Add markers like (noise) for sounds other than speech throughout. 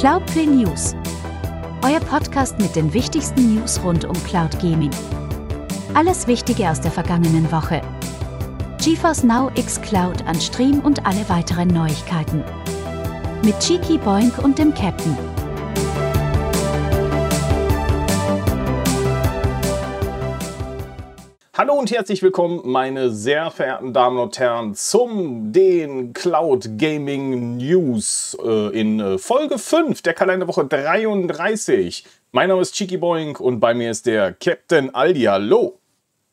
Cloudplay News. Euer Podcast mit den wichtigsten News rund um Cloud Gaming. Alles Wichtige aus der vergangenen Woche. GeForce Now X Cloud an Stream und alle weiteren Neuigkeiten. Mit Cheeky Boink und dem Captain. Hallo und herzlich willkommen, meine sehr verehrten Damen und Herren, zum den Cloud Gaming News äh, in äh, Folge 5 der Kalenderwoche 33. Mein Name ist Cheeky Boink und bei mir ist der Captain Aldi. Hallo.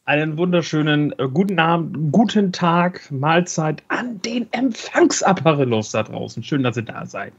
Einen wunderschönen äh, guten Abend, guten Tag, Mahlzeit an den Empfangsapparillos da draußen. Schön, dass ihr da seid.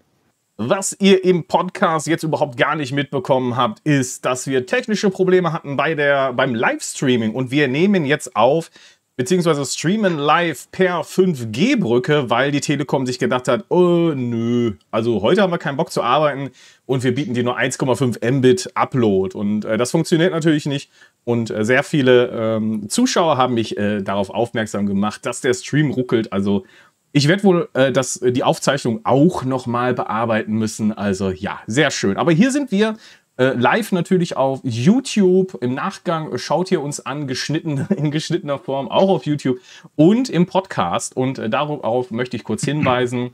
Was ihr im Podcast jetzt überhaupt gar nicht mitbekommen habt, ist, dass wir technische Probleme hatten bei der, beim Livestreaming. Und wir nehmen jetzt auf, beziehungsweise streamen live per 5G-Brücke, weil die Telekom sich gedacht hat, oh nö, also heute haben wir keinen Bock zu arbeiten und wir bieten dir nur 1,5 Mbit Upload. Und äh, das funktioniert natürlich nicht. Und äh, sehr viele ähm, Zuschauer haben mich äh, darauf aufmerksam gemacht, dass der Stream ruckelt, also ich werde wohl äh, das, äh, die Aufzeichnung auch nochmal bearbeiten müssen. Also ja, sehr schön. Aber hier sind wir äh, live natürlich auf YouTube. Im Nachgang schaut ihr uns an, geschnitten, (laughs) in geschnittener Form, auch auf YouTube und im Podcast. Und äh, darauf möchte ich kurz hinweisen.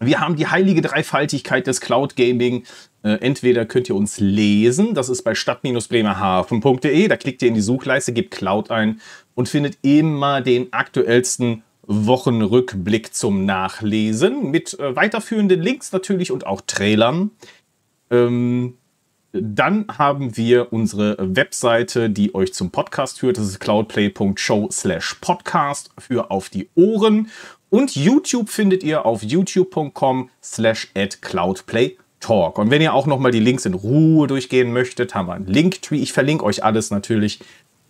Wir haben die heilige Dreifaltigkeit des Cloud Gaming. Äh, entweder könnt ihr uns lesen, das ist bei stadt-bremerhaven.de. Da klickt ihr in die Suchleiste, gebt Cloud ein und findet immer den aktuellsten Wochenrückblick zum Nachlesen mit äh, weiterführenden Links natürlich und auch Trailern. Ähm, dann haben wir unsere Webseite, die euch zum Podcast führt. Das ist cloudplay.show slash podcast für auf die Ohren. Und YouTube findet ihr auf youtube.com slash cloudplaytalk. Und wenn ihr auch nochmal die Links in Ruhe durchgehen möchtet, haben wir einen Linktree. Ich verlinke euch alles natürlich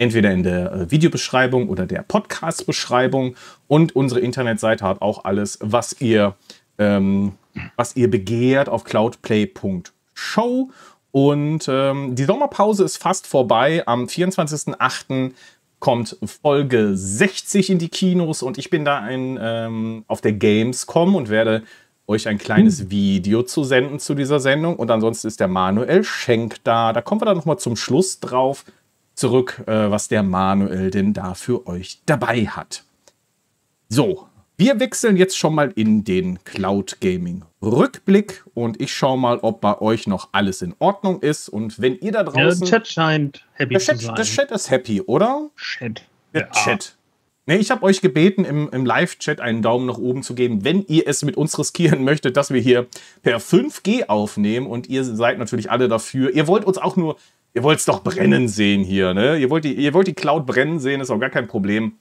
entweder in der äh, Videobeschreibung oder der Podcast-Beschreibung. Und unsere Internetseite hat auch alles, was ihr, ähm, was ihr begehrt auf cloudplay.show. Und ähm, die Sommerpause ist fast vorbei. Am 24.08. kommt Folge 60 in die Kinos und ich bin da ein, ähm, auf der Gamescom und werde euch ein kleines Video zu senden zu dieser Sendung. Und ansonsten ist der Manuel Schenk da. Da kommen wir dann nochmal zum Schluss drauf zurück, äh, was der Manuel denn da für euch dabei hat. So, wir wechseln jetzt schon mal in den Cloud Gaming Rückblick und ich schaue mal, ob bei euch noch alles in Ordnung ist. Und wenn ihr da draußen. Der Chat scheint happy Chat, zu sein. Der Chat ist happy, oder? Chat. Der ja. Chat. Nee, ich habe euch gebeten, im, im Live-Chat einen Daumen nach oben zu geben, wenn ihr es mit uns riskieren (laughs) möchtet, dass wir hier per 5G aufnehmen. Und ihr seid natürlich alle dafür. Ihr wollt uns auch nur Ihr wollt es doch brennen sehen hier, ne? Ihr wollt, die, ihr wollt die Cloud brennen sehen, ist auch gar kein Problem.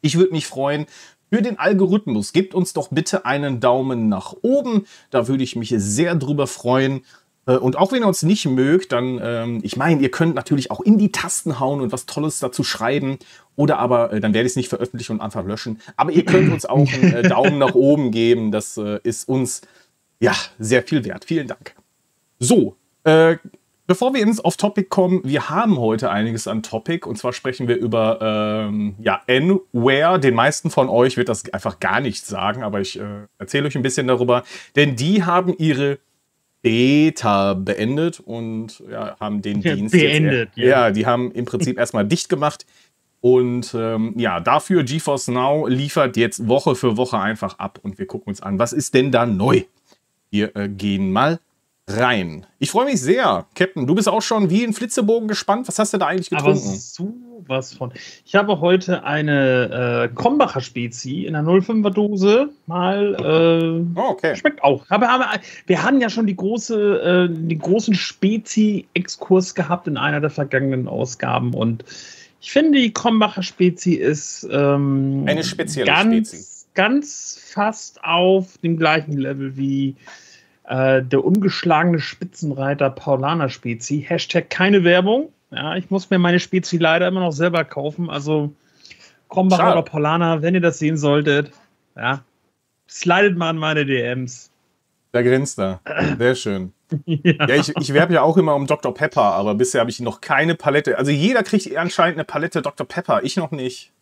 Ich würde mich freuen. Für den Algorithmus gebt uns doch bitte einen Daumen nach oben. Da würde ich mich sehr drüber freuen. Äh, und auch wenn ihr uns nicht mögt, dann, ähm, ich meine, ihr könnt natürlich auch in die Tasten hauen und was Tolles dazu schreiben. Oder aber, äh, dann werde ich es nicht veröffentlichen und einfach löschen. Aber ihr könnt uns auch einen äh, Daumen nach oben geben. Das äh, ist uns, ja, sehr viel wert. Vielen Dank. So, äh, Bevor wir ins Off-Topic kommen, wir haben heute einiges an Topic und zwar sprechen wir über ähm, ja, N-Ware. Den meisten von euch wird das einfach gar nicht sagen, aber ich äh, erzähle euch ein bisschen darüber, denn die haben ihre Beta beendet und ja, haben den ja, (laughs) Dienst beendet. Jetzt, ja. ja, die haben im Prinzip (laughs) erstmal dicht gemacht und ähm, ja, dafür GeForce Now liefert jetzt Woche für Woche einfach ab und wir gucken uns an, was ist denn da neu? Wir äh, gehen mal rein. Ich freue mich sehr. Captain, du bist auch schon wie ein Flitzebogen gespannt. Was hast du da eigentlich getrunken? Aber sowas von. Ich habe heute eine äh, Krombacher Spezi in einer 05er Dose mal. Äh, oh, okay. Schmeckt auch. Aber, aber, wir hatten ja schon die große, äh, den großen Spezi-Exkurs gehabt in einer der vergangenen Ausgaben und ich finde, die Krombacher Spezi ist ähm, eine spezielle ganz, Spezi. Ganz fast auf dem gleichen Level wie äh, der ungeschlagene Spitzenreiter Paulaner Spezi. Hashtag keine Werbung. Ja, ich muss mir meine Spezi leider immer noch selber kaufen. Also Krombacher oder Paulaner, wenn ihr das sehen solltet, ja, slidet mal an meine DMs. Da grinst er. Sehr schön. (laughs) ja. ja, ich, ich werbe ja auch immer um Dr. Pepper, aber bisher habe ich noch keine Palette. Also jeder kriegt anscheinend eine Palette Dr. Pepper, ich noch nicht.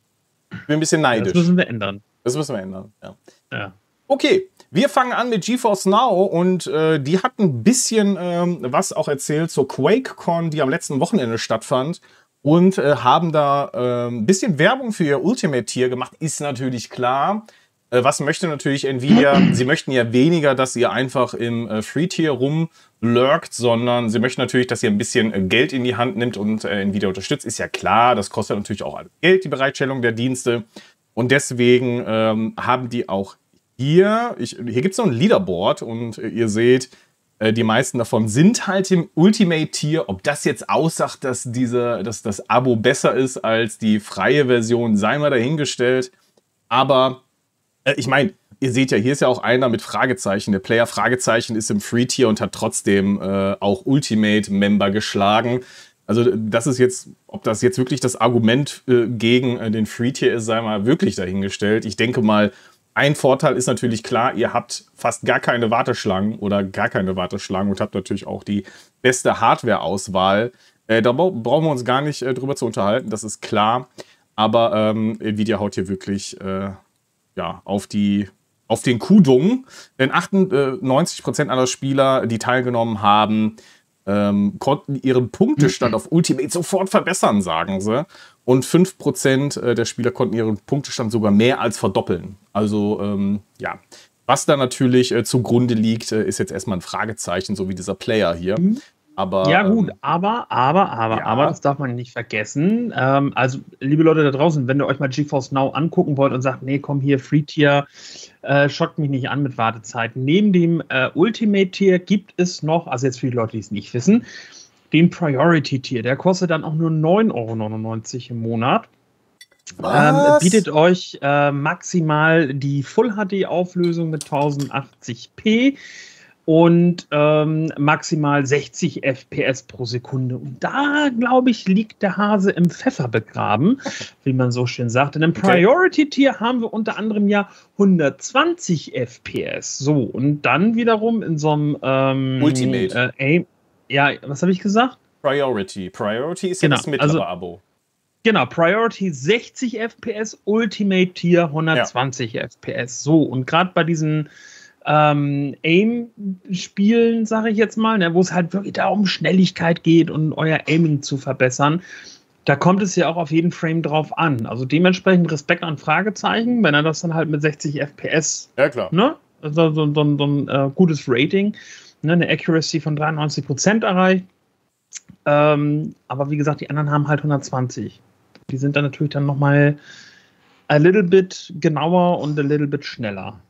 Ich bin ein bisschen neidisch. Das müssen wir ändern. Das müssen wir ändern, ja. Ja. Okay, wir fangen an mit GeForce Now und äh, die hat ein bisschen ähm, was auch erzählt zur QuakeCon, die am letzten Wochenende stattfand und äh, haben da äh, ein bisschen Werbung für ihr Ultimate-Tier gemacht. Ist natürlich klar. Äh, was möchte natürlich Nvidia? sie möchten ja weniger, dass ihr einfach im äh, Free-Tier rumlurkt, sondern sie möchten natürlich, dass ihr ein bisschen äh, Geld in die Hand nimmt und Nvidia unterstützt. Ist ja klar, das kostet natürlich auch Geld, die Bereitstellung der Dienste. Und deswegen ähm, haben die auch hier, ich, hier gibt es so ein Leaderboard und äh, ihr seht, äh, die meisten davon sind halt im Ultimate-Tier. Ob das jetzt aussagt, dass, diese, dass das Abo besser ist als die freie Version, sei mal dahingestellt. Aber äh, ich meine, ihr seht ja, hier ist ja auch einer mit Fragezeichen. Der Player Fragezeichen ist im Free-Tier und hat trotzdem äh, auch Ultimate-Member geschlagen. Also das ist jetzt, ob das jetzt wirklich das Argument äh, gegen äh, den Free-Tier ist, sei mal wirklich dahingestellt. Ich denke mal, ein Vorteil ist natürlich klar, ihr habt fast gar keine Warteschlangen oder gar keine Warteschlangen und habt natürlich auch die beste Hardware-Auswahl. Äh, da brauchen wir uns gar nicht äh, drüber zu unterhalten, das ist klar. Aber ähm, Nvidia haut hier wirklich äh, ja, auf, die, auf den Kudung. Denn 98% aller Spieler, die teilgenommen haben, ähm, konnten ihren Punktestand (clears throat) auf Ultimate sofort verbessern, sagen sie. Und 5% äh, der Spieler konnten ihren Punktestand sogar mehr als verdoppeln. Also ähm, ja, was da natürlich äh, zugrunde liegt, äh, ist jetzt erstmal ein Fragezeichen, so wie dieser Player hier. Mhm. Aber, ja, gut, ähm, aber, aber, aber, ja. aber, das darf man nicht vergessen. Ähm, also, liebe Leute da draußen, wenn ihr euch mal GeForce Now angucken wollt und sagt, nee, komm hier, Free Tier, äh, schockt mich nicht an mit Wartezeiten. Neben dem äh, Ultimate Tier gibt es noch, also jetzt für die Leute, die es nicht wissen, den Priority Tier. Der kostet dann auch nur 9,99 Euro im Monat. Ähm, bietet euch äh, maximal die Full HD Auflösung mit 1080p und ähm, maximal 60 FPS pro Sekunde. Und da, glaube ich, liegt der Hase im Pfeffer begraben, (laughs) wie man so schön sagt. In dem Priority-Tier haben wir unter anderem ja 120 FPS. So, und dann wiederum in so einem ähm, Ultimate. Äh, ja, was habe ich gesagt? Priority. Priority ist genau, ja das mittlere also, Abo. Genau, Priority 60 FPS, Ultimate Tier 120 ja. FPS. So, und gerade bei diesen ähm, Aim-Spielen, sage ich jetzt mal, ne, wo es halt wirklich da um Schnelligkeit geht und euer Aiming zu verbessern. Da kommt es ja auch auf jeden Frame drauf an. Also dementsprechend Respekt an Fragezeichen, wenn er das dann halt mit 60 FPS, ja, klar. ne, so, so, so, so ein äh, gutes Rating, ne, eine Accuracy von 93% erreicht. Ähm, aber wie gesagt, die anderen haben halt 120. Die sind dann natürlich dann nochmal a little bit genauer und a little bit schneller.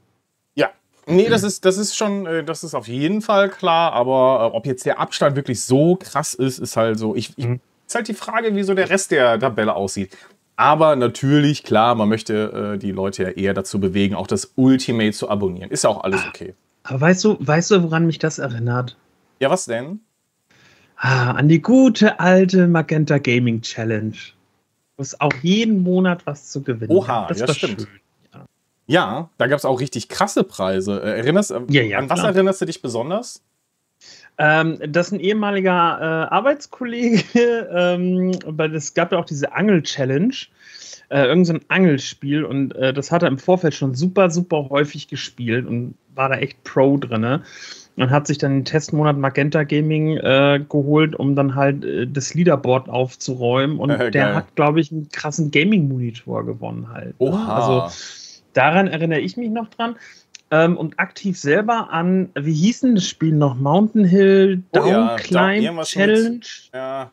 Nee, das ist, das ist schon, äh, das ist auf jeden Fall klar, aber äh, ob jetzt der Abstand wirklich so krass ist, ist halt so. Ich, ich, mhm. ist halt die Frage, wie so der Rest der Tabelle aussieht. Aber natürlich, klar, man möchte äh, die Leute ja eher dazu bewegen, auch das Ultimate zu abonnieren. Ist ja auch alles okay. Aber weißt du, weißt du, woran mich das erinnert? Ja, was denn? Ah, an die gute alte Magenta Gaming Challenge. Wo es auch jeden Monat was zu gewinnen Oha, das ja, stimmt. Schön. Ja, da gab es auch richtig krasse Preise. Äh, erinnerst, äh, ja, ja, an was klar. erinnerst du dich besonders? Ähm, das ist ein ehemaliger äh, Arbeitskollege, (laughs) ähm, weil es gab ja auch diese Angel-Challenge, äh, irgendein so Angelspiel und äh, das hat er im Vorfeld schon super, super häufig gespielt und war da echt Pro drin. Und hat sich dann den Testmonat Magenta Gaming äh, geholt, um dann halt äh, das Leaderboard aufzuräumen. Und (laughs) der hat, glaube ich, einen krassen Gaming-Monitor gewonnen halt. Ne? Oha. Also Daran erinnere ich mich noch dran. Ähm, und aktiv selber an, wie hieß denn das Spiel noch? Mountain Hill Down oh ja, Climb Challenge? Mit, ja.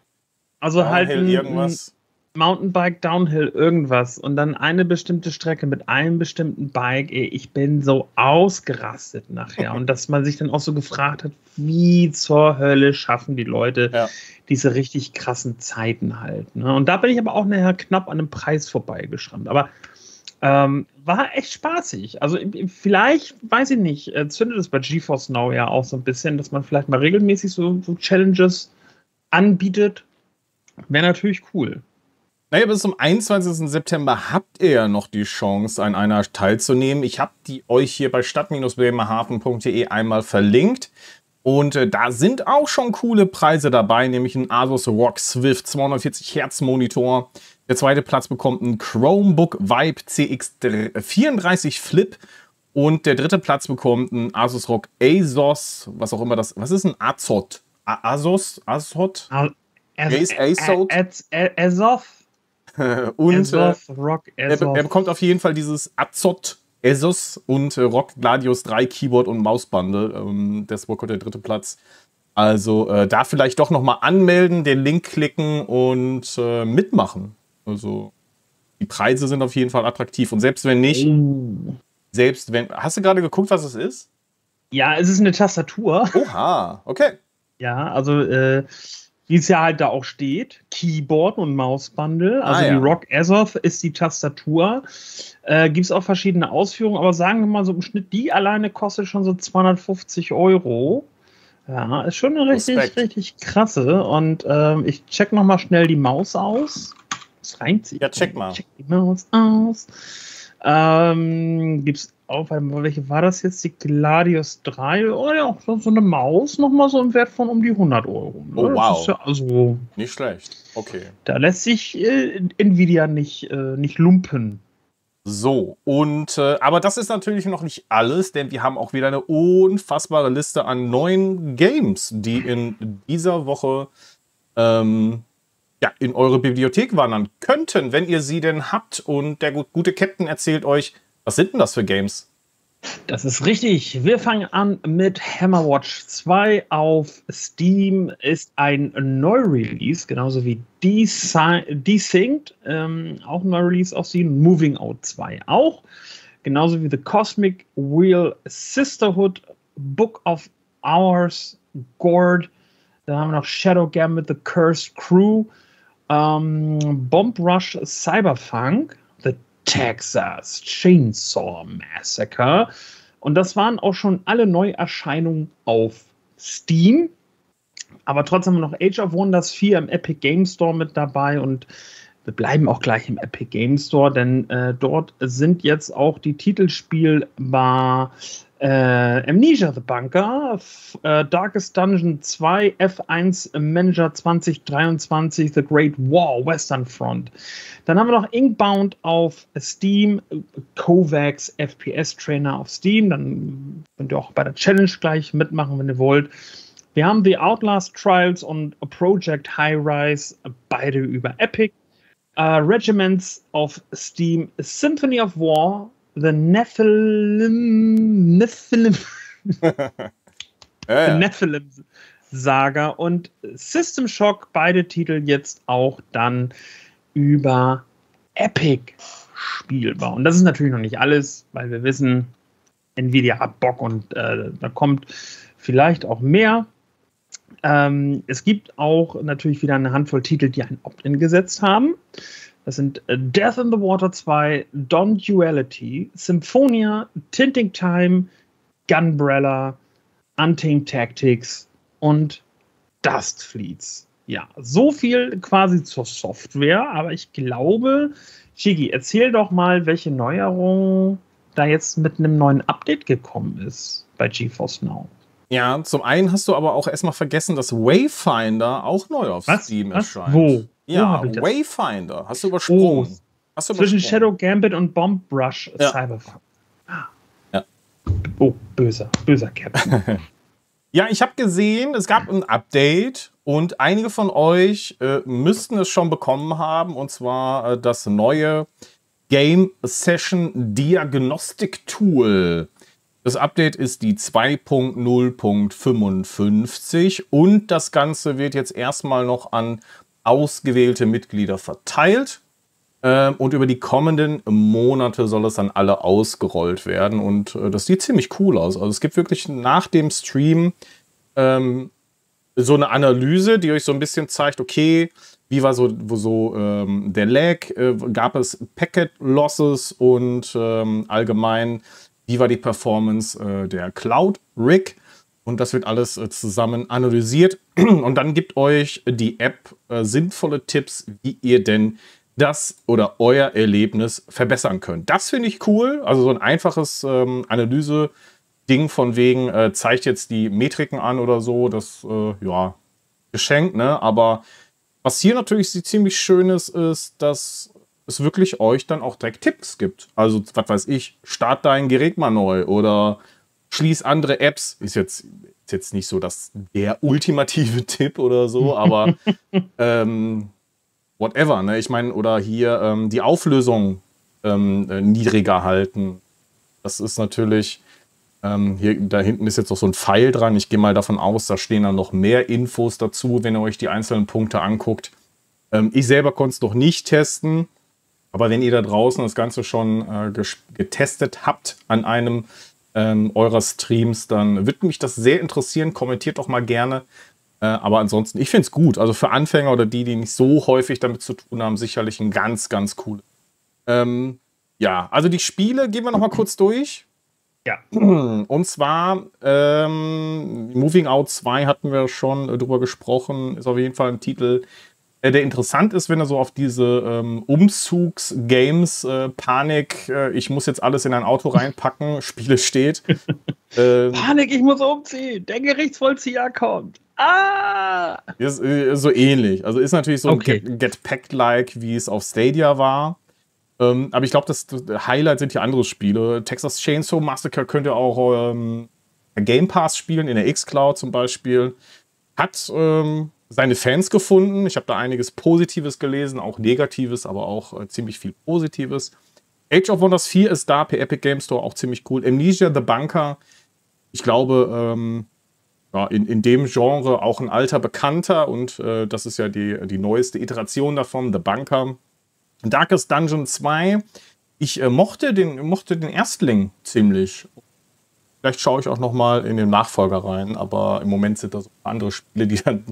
Also Downhill halt ein, irgendwas. Mountainbike Downhill irgendwas und dann eine bestimmte Strecke mit einem bestimmten Bike. Ey, ich bin so ausgerastet nachher (laughs) und dass man sich dann auch so gefragt hat, wie zur Hölle schaffen die Leute ja. diese richtig krassen Zeiten halt. Ne? Und da bin ich aber auch nachher knapp an einem Preis vorbeigeschrammt. Aber ähm, war echt spaßig. Also vielleicht, weiß ich nicht, äh, zündet es bei GeForce Now ja auch so ein bisschen, dass man vielleicht mal regelmäßig so, so Challenges anbietet. Wäre natürlich cool. Naja, bis zum 21. September habt ihr ja noch die Chance, an einer teilzunehmen. Ich habe die euch hier bei stadt-bremerhaven.de einmal verlinkt. Und äh, da sind auch schon coole Preise dabei, nämlich ein Asus ROG Swift 240 Hertz Monitor, der zweite Platz bekommt ein Chromebook Vibe CX34 Flip Und der dritte Platz bekommt ein Asus ROG ASOS, was auch immer das, was ist ein Azot? Asos? Azot? ASOT? Azoth? (laughs) und Azoth, Rock, Azoth. Er, bekommt auf jeden Fall dieses Azot Asus und äh, ROG Gladius 3 Keyboard und Mausbundle. Ähm, das bekommt der dritte Platz. Also äh, da vielleicht doch nochmal anmelden, den Link klicken und äh, mitmachen. Also die Preise sind auf jeden Fall attraktiv. Und selbst wenn nicht, oh. selbst wenn. Hast du gerade geguckt, was es ist? Ja, es ist eine Tastatur. Oha, okay. Ja, also äh, wie es ja halt da auch steht, Keyboard und Mausbundle. Also ah, ja. die Rock Azoth ist die Tastatur. Äh, Gibt es auch verschiedene Ausführungen, aber sagen wir mal so im Schnitt, die alleine kostet schon so 250 Euro. Ja, ist schon eine richtig, Respekt. richtig krasse. Und ähm, ich check noch mal schnell die Maus aus. Das reimt sich. Ja, check mal. Check die Maus aus. Ähm, gibt's auch, welche war das jetzt? Die Gladius 3? Oh ja, so eine Maus nochmal so im Wert von um die 100 Euro. Ne? Oh, wow. Ja also, nicht schlecht. Okay. Da lässt sich äh, Nvidia nicht, äh, nicht lumpen. So, und äh, aber das ist natürlich noch nicht alles, denn wir haben auch wieder eine unfassbare Liste an neuen Games, die in dieser Woche ähm, ja, in eure Bibliothek wandern könnten, wenn ihr sie denn habt. Und der gute Captain erzählt euch, was sind denn das für Games? Das ist richtig. Wir fangen an mit Hammerwatch 2 auf Steam. Ist ein Neu-Release, genauso wie Desynced, ähm, auch ein Neu-Release auf Steam. Moving Out 2 auch. Genauso wie The Cosmic Wheel Sisterhood, Book of Hours, Gord. Dann haben wir noch Shadow Gambit, The Cursed Crew, ähm, Bomb Rush Cyberpunk, Texas Chainsaw Massacre. Und das waren auch schon alle Neuerscheinungen auf Steam. Aber trotzdem noch Age of Wonders 4 im Epic Game Store mit dabei und wir bleiben auch gleich im Epic Game Store, denn äh, dort sind jetzt auch die Titel spielbar äh, Amnesia The Bunker, äh, Darkest Dungeon 2, F1 Manager 2023, The Great War, Western Front. Dann haben wir noch Inkbound auf Steam, Kovacs FPS Trainer auf Steam. Dann könnt ihr auch bei der Challenge gleich mitmachen, wenn ihr wollt. Wir haben The Outlast Trials und Project High Rise, beide über Epic. Uh, Regiments auf Steam, Symphony of War, The Nephilim. Nephilim. (laughs) ja, ja. Nephilim Saga und System Shock, beide Titel jetzt auch dann über Epic spielbar. Und das ist natürlich noch nicht alles, weil wir wissen, Nvidia hat Bock und äh, da kommt vielleicht auch mehr. Ähm, es gibt auch natürlich wieder eine Handvoll Titel, die ein Opt-in gesetzt haben. Das sind äh, Death in the Water 2, Don Duality, Symphonia, Tinting Time, Gunbrella, Untamed Tactics und Dust Fleets. Ja, so viel quasi zur Software, aber ich glaube, Chigi, erzähl doch mal, welche Neuerung da jetzt mit einem neuen Update gekommen ist bei GeForce Now. Ja, zum einen hast du aber auch erstmal vergessen, dass Wayfinder auch neu auf Was? Steam erscheint. Wo? Ja, Wo Wayfinder. Hast du übersprungen. Oh, hast du zwischen Shadow Gambit und Bomb Rush ja. Cyberpunk. Ah. Ja. Oh, böser, böser Captain. (laughs) ja, ich habe gesehen, es gab ein Update und einige von euch äh, müssten es schon bekommen haben, und zwar äh, das neue Game Session Diagnostic Tool. Das Update ist die 2.0.55 und das Ganze wird jetzt erstmal noch an ausgewählte Mitglieder verteilt. Ähm, und über die kommenden Monate soll es dann alle ausgerollt werden. Und äh, das sieht ziemlich cool aus. Also es gibt wirklich nach dem Stream ähm, so eine Analyse, die euch so ein bisschen zeigt, okay, wie war so, so ähm, der Lag, äh, gab es Packet Losses und ähm, allgemein wie war die Performance äh, der Cloud Rig. Und das wird alles äh, zusammen analysiert. (clears throat) Und dann gibt euch die App äh, sinnvolle Tipps, wie ihr denn das oder euer Erlebnis verbessern könnt. Das finde ich cool. Also so ein einfaches ähm, Analyse-Ding von wegen, äh, zeigt jetzt die Metriken an oder so. Das, äh, ja, geschenkt, ne? Aber was hier natürlich ziemlich schön ist, ist, dass es wirklich euch dann auch direkt Tipps gibt. Also, was weiß ich, start dein Gerät mal neu oder schließ andere Apps. Ist jetzt, ist jetzt nicht so das der ultimative (laughs) Tipp oder so, aber (laughs) ähm, whatever. Ne? Ich meine, oder hier ähm, die Auflösung ähm, äh, niedriger halten. Das ist natürlich. Ähm, hier, da hinten ist jetzt noch so ein Pfeil dran. Ich gehe mal davon aus, da stehen dann noch mehr Infos dazu, wenn ihr euch die einzelnen Punkte anguckt. Ähm, ich selber konnte es noch nicht testen. Aber wenn ihr da draußen das Ganze schon äh, getestet habt an einem ähm, eurer Streams, dann würde mich das sehr interessieren. Kommentiert doch mal gerne. Äh, aber ansonsten, ich finde es gut. Also für Anfänger oder die, die nicht so häufig damit zu tun haben, sicherlich ein ganz, ganz cool. Ähm, ja, also die Spiele gehen wir noch mal (clears throat) kurz durch. Ja. (clears throat) Und zwar ähm, Moving Out 2 hatten wir schon äh, drüber gesprochen, ist auf jeden Fall ein Titel, der interessant ist, wenn er so auf diese ähm, Umzugs-Games, äh, Panik, äh, ich muss jetzt alles in ein Auto reinpacken, (laughs) Spiele steht. (laughs) ähm, Panik, ich muss umziehen, der Gerichtsvollzieher kommt. Ah! Ist, ist äh, so ähnlich. Also ist natürlich so okay. Get, Get Packed-like, wie es auf Stadia war. Ähm, aber ich glaube, das, das, Highlight sind hier andere Spiele. Texas Chainsaw Massacre könnt ihr auch ähm, Game Pass spielen, in der X-Cloud zum Beispiel. Hat ähm, seine Fans gefunden. Ich habe da einiges Positives gelesen, auch Negatives, aber auch äh, ziemlich viel Positives. Age of Wonders 4 ist da per Epic Game Store auch ziemlich cool. Amnesia The Bunker, ich glaube, ähm, ja, in, in dem Genre auch ein alter Bekannter und äh, das ist ja die, die neueste Iteration davon, The Bunker. Darkest Dungeon 2, ich äh, mochte, den, mochte den Erstling ziemlich. Vielleicht schaue ich auch noch mal in den Nachfolger rein, aber im Moment sind da so andere Spiele, die dann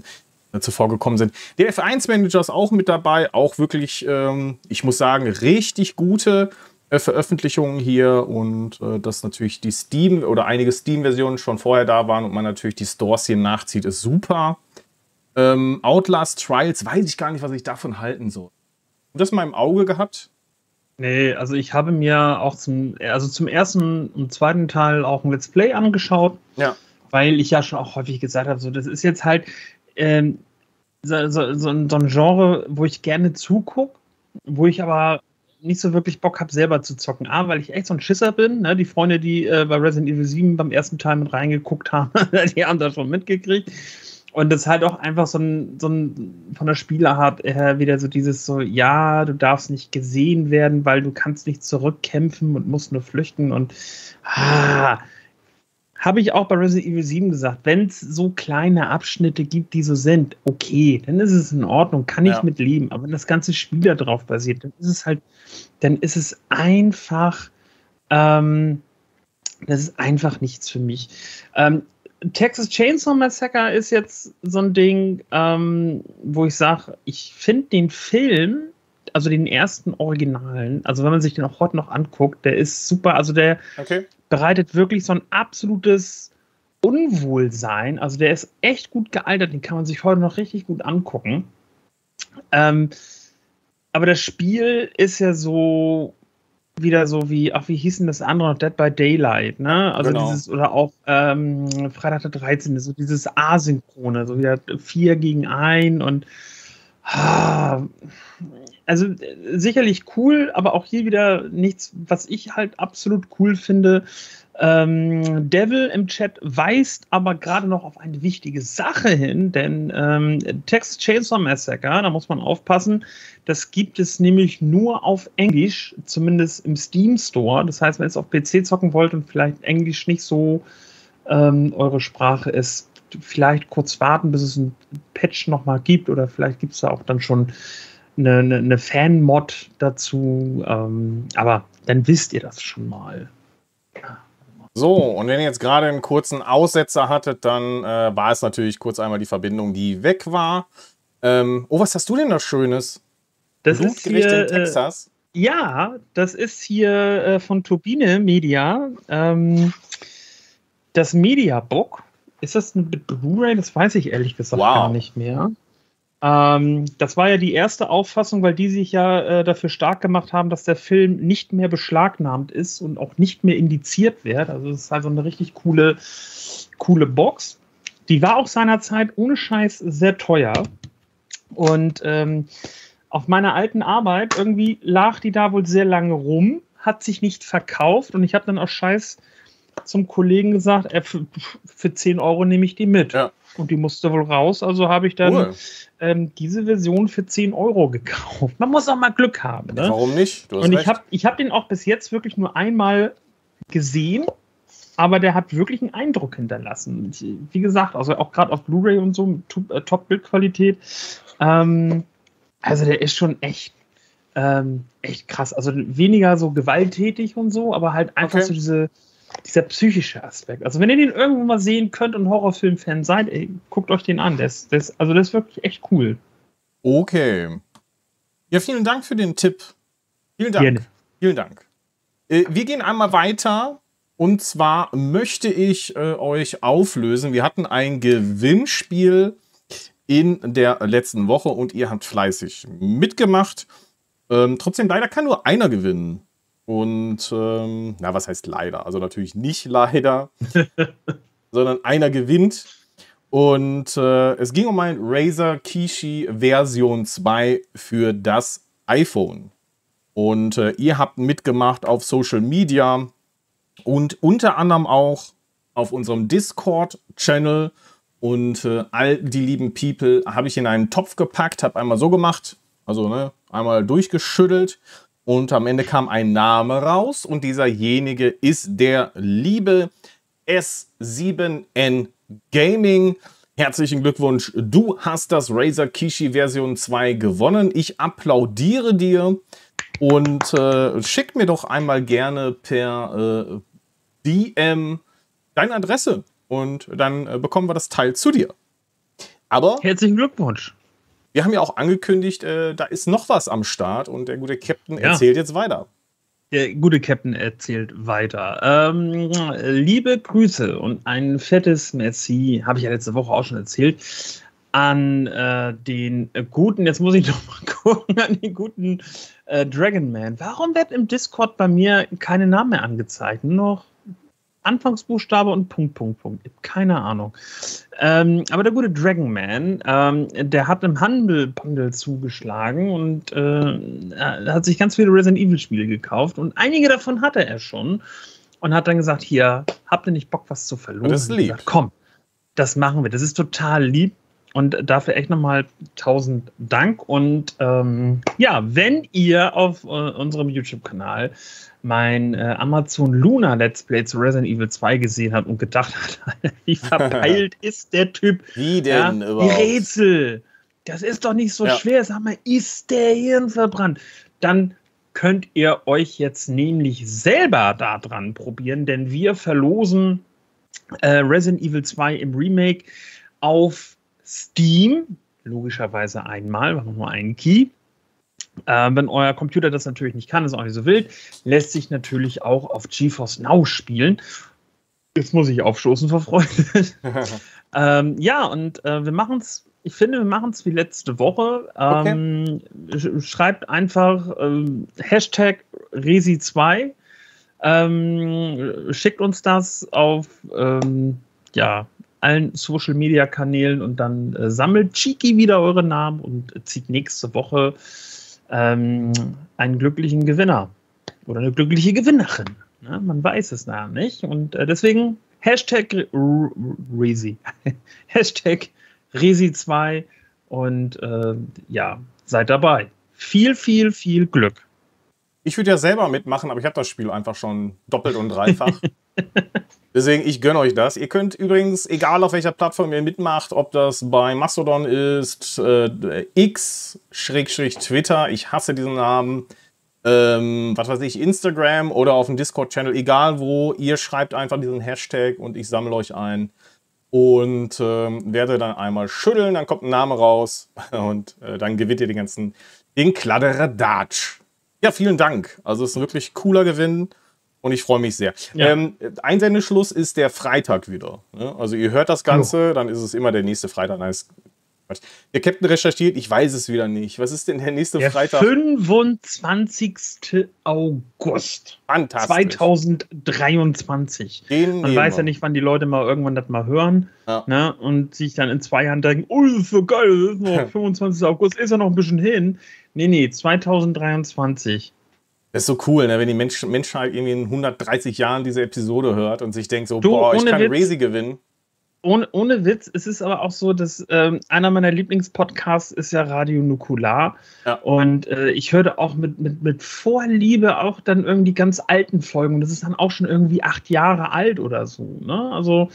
zuvor gekommen sind. Der F1-Manager ist auch mit dabei, auch wirklich, ähm, ich muss sagen, richtig gute äh, Veröffentlichungen hier und äh, dass natürlich die Steam oder einige Steam-Versionen schon vorher da waren und man natürlich die Stores hier nachzieht, ist super. Ähm, Outlast Trials, weiß ich gar nicht, was ich davon halten soll. Hast du das mal im Auge gehabt? Nee, also ich habe mir auch zum, also zum ersten und zweiten Teil auch ein Let's Play angeschaut. Ja. Weil ich ja schon auch häufig gesagt habe, so das ist jetzt halt, ähm, so, so, so, ein Genre, wo ich gerne zugucke, wo ich aber nicht so wirklich Bock habe, selber zu zocken. A, weil ich echt so ein Schisser bin. Ne? Die Freunde, die äh, bei Resident Evil 7 beim ersten Teil mit reingeguckt haben, (laughs) die haben das schon mitgekriegt. Und das ist halt auch einfach so ein, so ein von der Spielerart her wieder so dieses so, ja, du darfst nicht gesehen werden, weil du kannst nicht zurückkämpfen und musst nur flüchten und ah, habe ich auch bei Resident Evil 7 gesagt, wenn es so kleine Abschnitte gibt, die so sind, okay, dann ist es in Ordnung, kann ich ja. mit leben. Aber wenn das ganze Spiel darauf basiert, dann ist es halt, dann ist es einfach, ähm, das ist einfach nichts für mich. Ähm, Texas Chainsaw Massacre ist jetzt so ein Ding, ähm, wo ich sage, ich finde den Film, also den ersten Originalen, also wenn man sich den auch heute noch anguckt, der ist super, also der, okay bereitet wirklich so ein absolutes Unwohlsein. Also der ist echt gut gealtert, den kann man sich heute noch richtig gut angucken. Ähm, aber das Spiel ist ja so wieder so wie, ach, wie hieß denn das andere noch? Dead by Daylight, ne? Also genau. dieses, oder auch ähm, Freitag der 13. so dieses Asynchrone, so wieder vier gegen ein und ah, also sicherlich cool, aber auch hier wieder nichts, was ich halt absolut cool finde. Ähm, Devil im Chat weist aber gerade noch auf eine wichtige Sache hin, denn ähm, Texas Chainsaw Massacre, da muss man aufpassen, das gibt es nämlich nur auf Englisch, zumindest im Steam Store. Das heißt, wenn ihr es auf PC zocken wollt und vielleicht Englisch nicht so ähm, eure Sprache ist, vielleicht kurz warten, bis es ein Patch nochmal gibt oder vielleicht gibt es da auch dann schon eine, eine, eine Fan-Mod dazu. Ähm, aber dann wisst ihr das schon mal. So, und wenn ihr jetzt gerade einen kurzen Aussetzer hattet, dann äh, war es natürlich kurz einmal die Verbindung, die weg war. Ähm, oh, was hast du denn da Schönes? Das ist hier, in Texas. Äh, ja, das ist hier äh, von Turbine Media. Ähm, das Mediabook. Ist das ein Blu-ray? Das weiß ich ehrlich gesagt wow. gar nicht mehr. Ähm, das war ja die erste Auffassung, weil die sich ja äh, dafür stark gemacht haben, dass der Film nicht mehr beschlagnahmt ist und auch nicht mehr indiziert wird. Also es ist also eine richtig coole, coole Box. Die war auch seinerzeit ohne Scheiß sehr teuer. Und ähm, auf meiner alten Arbeit, irgendwie lag die da wohl sehr lange rum, hat sich nicht verkauft und ich habe dann auch Scheiß zum Kollegen gesagt, äh, für, für 10 Euro nehme ich die mit. Ja. Und die musste wohl raus, also habe ich dann cool. ähm, diese Version für 10 Euro gekauft. Man muss auch mal Glück haben. Ne? Warum nicht? und ich habe ich hab den auch bis jetzt wirklich nur einmal gesehen, aber der hat wirklich einen Eindruck hinterlassen. Wie gesagt, also auch gerade auf Blu-ray und so, äh, Top-Bildqualität. Ähm, also der ist schon echt, ähm, echt krass. Also weniger so gewalttätig und so, aber halt einfach okay. so diese, dieser psychische Aspekt. Also wenn ihr den irgendwo mal sehen könnt und Horrorfilm-Fan seid, ey, guckt euch den an. Das, das, also das ist wirklich echt cool. Okay. Ja, vielen Dank für den Tipp. Vielen Dank. Gerne. Vielen Dank. Äh, wir gehen einmal weiter. Und zwar möchte ich äh, euch auflösen. Wir hatten ein Gewinnspiel in der letzten Woche und ihr habt fleißig mitgemacht. Ähm, trotzdem leider kann nur einer gewinnen. Und ähm, na, was heißt leider? Also natürlich nicht leider, (laughs) sondern einer gewinnt. Und äh, es ging um ein Razer Kishi Version 2 für das iPhone. Und äh, ihr habt mitgemacht auf Social Media und unter anderem auch auf unserem Discord-Channel. Und äh, all die lieben People habe ich in einen Topf gepackt, habe einmal so gemacht, also ne, einmal durchgeschüttelt und am Ende kam ein Name raus und dieserjenige ist der liebe S7N Gaming. Herzlichen Glückwunsch, du hast das Razer Kishi Version 2 gewonnen. Ich applaudiere dir und äh, schick mir doch einmal gerne per äh, DM deine Adresse und dann äh, bekommen wir das Teil zu dir. Aber herzlichen Glückwunsch wir haben ja auch angekündigt, äh, da ist noch was am Start und der gute Captain ja. erzählt jetzt weiter. Der gute Captain erzählt weiter. Ähm, liebe Grüße und ein fettes Merci, habe ich ja letzte Woche auch schon erzählt, an äh, den guten, jetzt muss ich (laughs) noch mal gucken, an den guten äh, Dragon Man. Warum wird im Discord bei mir keine Namen mehr angezeigt? Nur noch Anfangsbuchstabe und Punkt, Punkt, Punkt. Keine Ahnung. Ähm, aber der gute Dragon Man, ähm, der hat im Handel-Bundle zugeschlagen und äh, hat sich ganz viele Resident Evil-Spiele gekauft und einige davon hatte er schon und hat dann gesagt: Hier, habt ihr nicht Bock, was zu verloren? Das ist lieb. Gesagt, Komm, das machen wir. Das ist total lieb. Und dafür echt nochmal tausend Dank. Und ähm, ja, wenn ihr auf äh, unserem YouTube-Kanal mein äh, Amazon Luna Let's Play zu Resident Evil 2 gesehen hat und gedacht hat, (laughs) wie verpeilt (laughs) ist der Typ? Wie denn ja, überhaupt? Die Rätsel. Das ist doch nicht so ja. schwer. Sag mal, ist der Hirn verbrannt? Dann könnt ihr euch jetzt nämlich selber daran probieren, denn wir verlosen äh, Resident Evil 2 im Remake auf Steam. Logischerweise einmal, wir haben nur einen Key. Äh, wenn euer Computer das natürlich nicht kann, ist auch nicht so wild, lässt sich natürlich auch auf GeForce Now spielen. Jetzt muss ich aufstoßen vor Freude. (laughs) ähm, ja, und äh, wir machen es, ich finde, wir machen es wie letzte Woche. Ähm, okay. Schreibt einfach ähm, Hashtag Resi2. Ähm, schickt uns das auf ähm, ja, allen Social Media Kanälen und dann äh, sammelt Chiki wieder eure Namen und zieht nächste Woche ähm, einen glücklichen Gewinner oder eine glückliche Gewinnerin. Ne? Man weiß es da nicht. Und äh, deswegen Hashtag Resi. (laughs) Hashtag Resi2 und äh, ja, seid dabei. Viel, viel, viel Glück. Ich würde ja selber mitmachen, aber ich habe das Spiel einfach schon doppelt und dreifach. (laughs) Deswegen, ich gönne euch das. Ihr könnt übrigens, egal auf welcher Plattform ihr mitmacht, ob das bei Mastodon ist, äh, X-Twitter, ich hasse diesen Namen, ähm, was weiß ich, Instagram oder auf dem Discord-Channel, egal wo, ihr schreibt einfach diesen Hashtag und ich sammle euch ein und ähm, werde dann einmal schütteln, dann kommt ein Name raus (laughs) und äh, dann gewinnt ihr den ganzen, den Kladderadatsch. Ja, vielen Dank. Also es ist ein wirklich cooler Gewinn. Und ich freue mich sehr. Ja. Ähm, Einsendeschluss ist der Freitag wieder. Ne? Also ihr hört das Ganze, oh. dann ist es immer der nächste Freitag. Nein, Der Captain recherchiert, ich weiß es wieder nicht. Was ist denn der nächste der Freitag? 25. August. Fantastisch. 2023. Den Man weiß ja nicht, wann die Leute mal irgendwann das mal hören. Ja. Ne? Und sich dann in zwei Jahren denken, oh, das ist so geil, das ist noch (laughs) 25. August, ist ja noch ein bisschen hin. Nee, nee, 2023. Das ist so cool, ne? wenn die Mensch Menschheit irgendwie in 130 Jahren diese Episode hört und sich denkt so, du, boah, ich kann Witz, Razy gewinnen ohne, ohne Witz, es ist aber auch so, dass ähm, einer meiner Lieblingspodcasts ist ja Radio Nukular. Ja. Und äh, ich hörte auch mit, mit, mit Vorliebe auch dann irgendwie ganz alten Folgen. Und das ist dann auch schon irgendwie acht Jahre alt oder so. Ne? Also,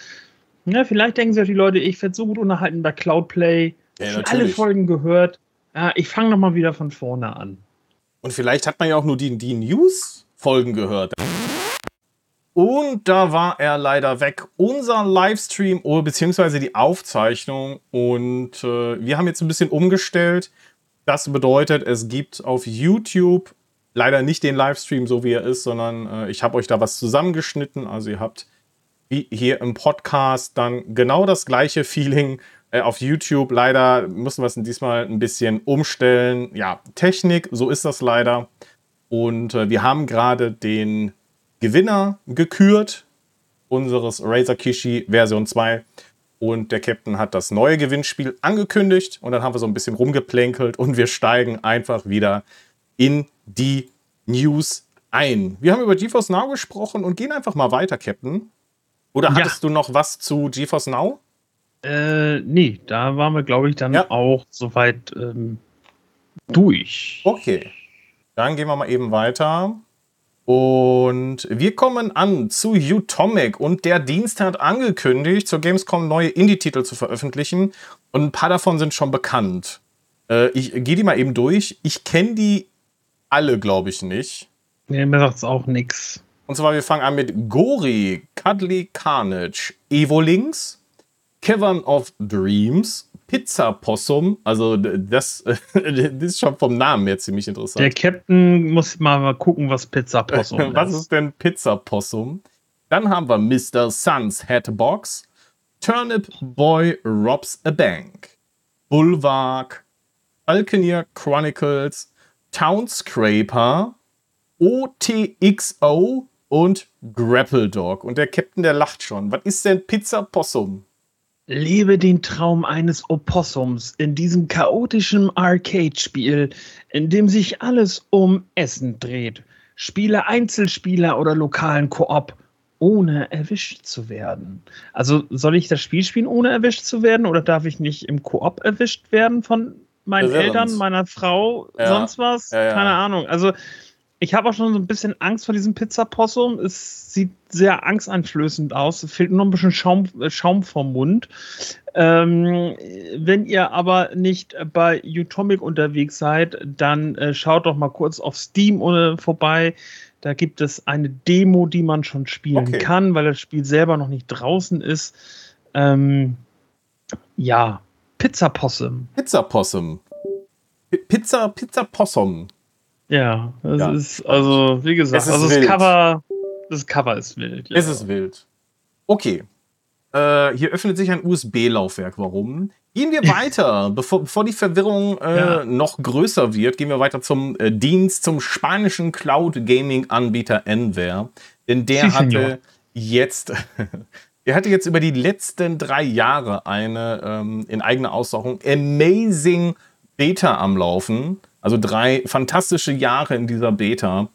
ja, vielleicht denken sich auch die Leute, ich werde so gut unterhalten bei Cloudplay. Ja, schon alle Folgen gehört. Ja, ich fange nochmal wieder von vorne an. Und vielleicht hat man ja auch nur die, die News-Folgen gehört. Und da war er leider weg. Unser Livestream oder beziehungsweise die Aufzeichnung. Und äh, wir haben jetzt ein bisschen umgestellt. Das bedeutet, es gibt auf YouTube leider nicht den Livestream, so wie er ist, sondern äh, ich habe euch da was zusammengeschnitten. Also ihr habt wie hier im Podcast dann genau das gleiche Feeling auf YouTube. Leider müssen wir es diesmal ein bisschen umstellen. Ja, Technik, so ist das leider. Und äh, wir haben gerade den Gewinner gekürt unseres Razer Kishi Version 2. Und der Captain hat das neue Gewinnspiel angekündigt. Und dann haben wir so ein bisschen rumgeplänkelt und wir steigen einfach wieder in die News ein. Wir haben über GeForce Now gesprochen und gehen einfach mal weiter, Captain. Oder hattest ja. du noch was zu GeForce Now? Äh, nee, da waren wir, glaube ich, dann ja. auch soweit ähm, durch. Okay. Dann gehen wir mal eben weiter. Und wir kommen an zu Utomic und der Dienst hat angekündigt, zur Gamescom neue Indie-Titel zu veröffentlichen und ein paar davon sind schon bekannt. Äh, ich gehe die mal eben durch. Ich kenne die alle, glaube ich, nicht. Nee, mir sagt es auch nichts. Und zwar, wir fangen an mit Gori, Cuddly Carnage, Evolinks, Cavern of Dreams, Pizza Possum. Also das, (laughs) das ist schon vom Namen her ziemlich interessant. Der Captain muss mal gucken, was Pizza Possum (laughs) ist. was ist denn Pizza Possum? Dann haben wir Mr. Sun's Hatbox, Turnip Boy Robs a Bank, Bulwark, Alkenier Chronicles, Townscraper, OTXO und Grapple Dog. Und der Captain, der lacht schon. Was ist denn Pizza Possum? Lebe den Traum eines Opossums in diesem chaotischen Arcade-Spiel, in dem sich alles um Essen dreht. Spiele Einzelspieler oder lokalen Koop, ohne erwischt zu werden. Also soll ich das Spiel spielen, ohne erwischt zu werden, oder darf ich nicht im Koop erwischt werden von meinen Eltern, meiner Frau, ja. sonst was? Ja, ja. Keine Ahnung. Also ich habe auch schon so ein bisschen Angst vor diesem Pizzapossum. Es sieht sehr angsteinflößend aus. Es fehlt nur ein bisschen Schaum, äh, Schaum vom Mund. Ähm, wenn ihr aber nicht bei Utomic unterwegs seid, dann äh, schaut doch mal kurz auf Steam äh, vorbei. Da gibt es eine Demo, die man schon spielen okay. kann, weil das Spiel selber noch nicht draußen ist. Ähm, ja, Pizza Possum. Pizza Possum. Pizza, Pizza Possum. Ja, das ja. ist, also, wie gesagt, also das Cover, das Cover ist wild. Ja. Es ist wild. Okay. Äh, hier öffnet sich ein USB-Laufwerk. Warum? Gehen wir (laughs) weiter, bevor, bevor die Verwirrung äh, ja. noch größer wird, gehen wir weiter zum äh, Dienst, zum spanischen Cloud-Gaming-Anbieter Enver. Denn der sí, hatte jetzt, (laughs) er hatte jetzt über die letzten drei Jahre eine ähm, in eigener Aussage Amazing Beta am Laufen. Also drei fantastische Jahre in dieser Beta.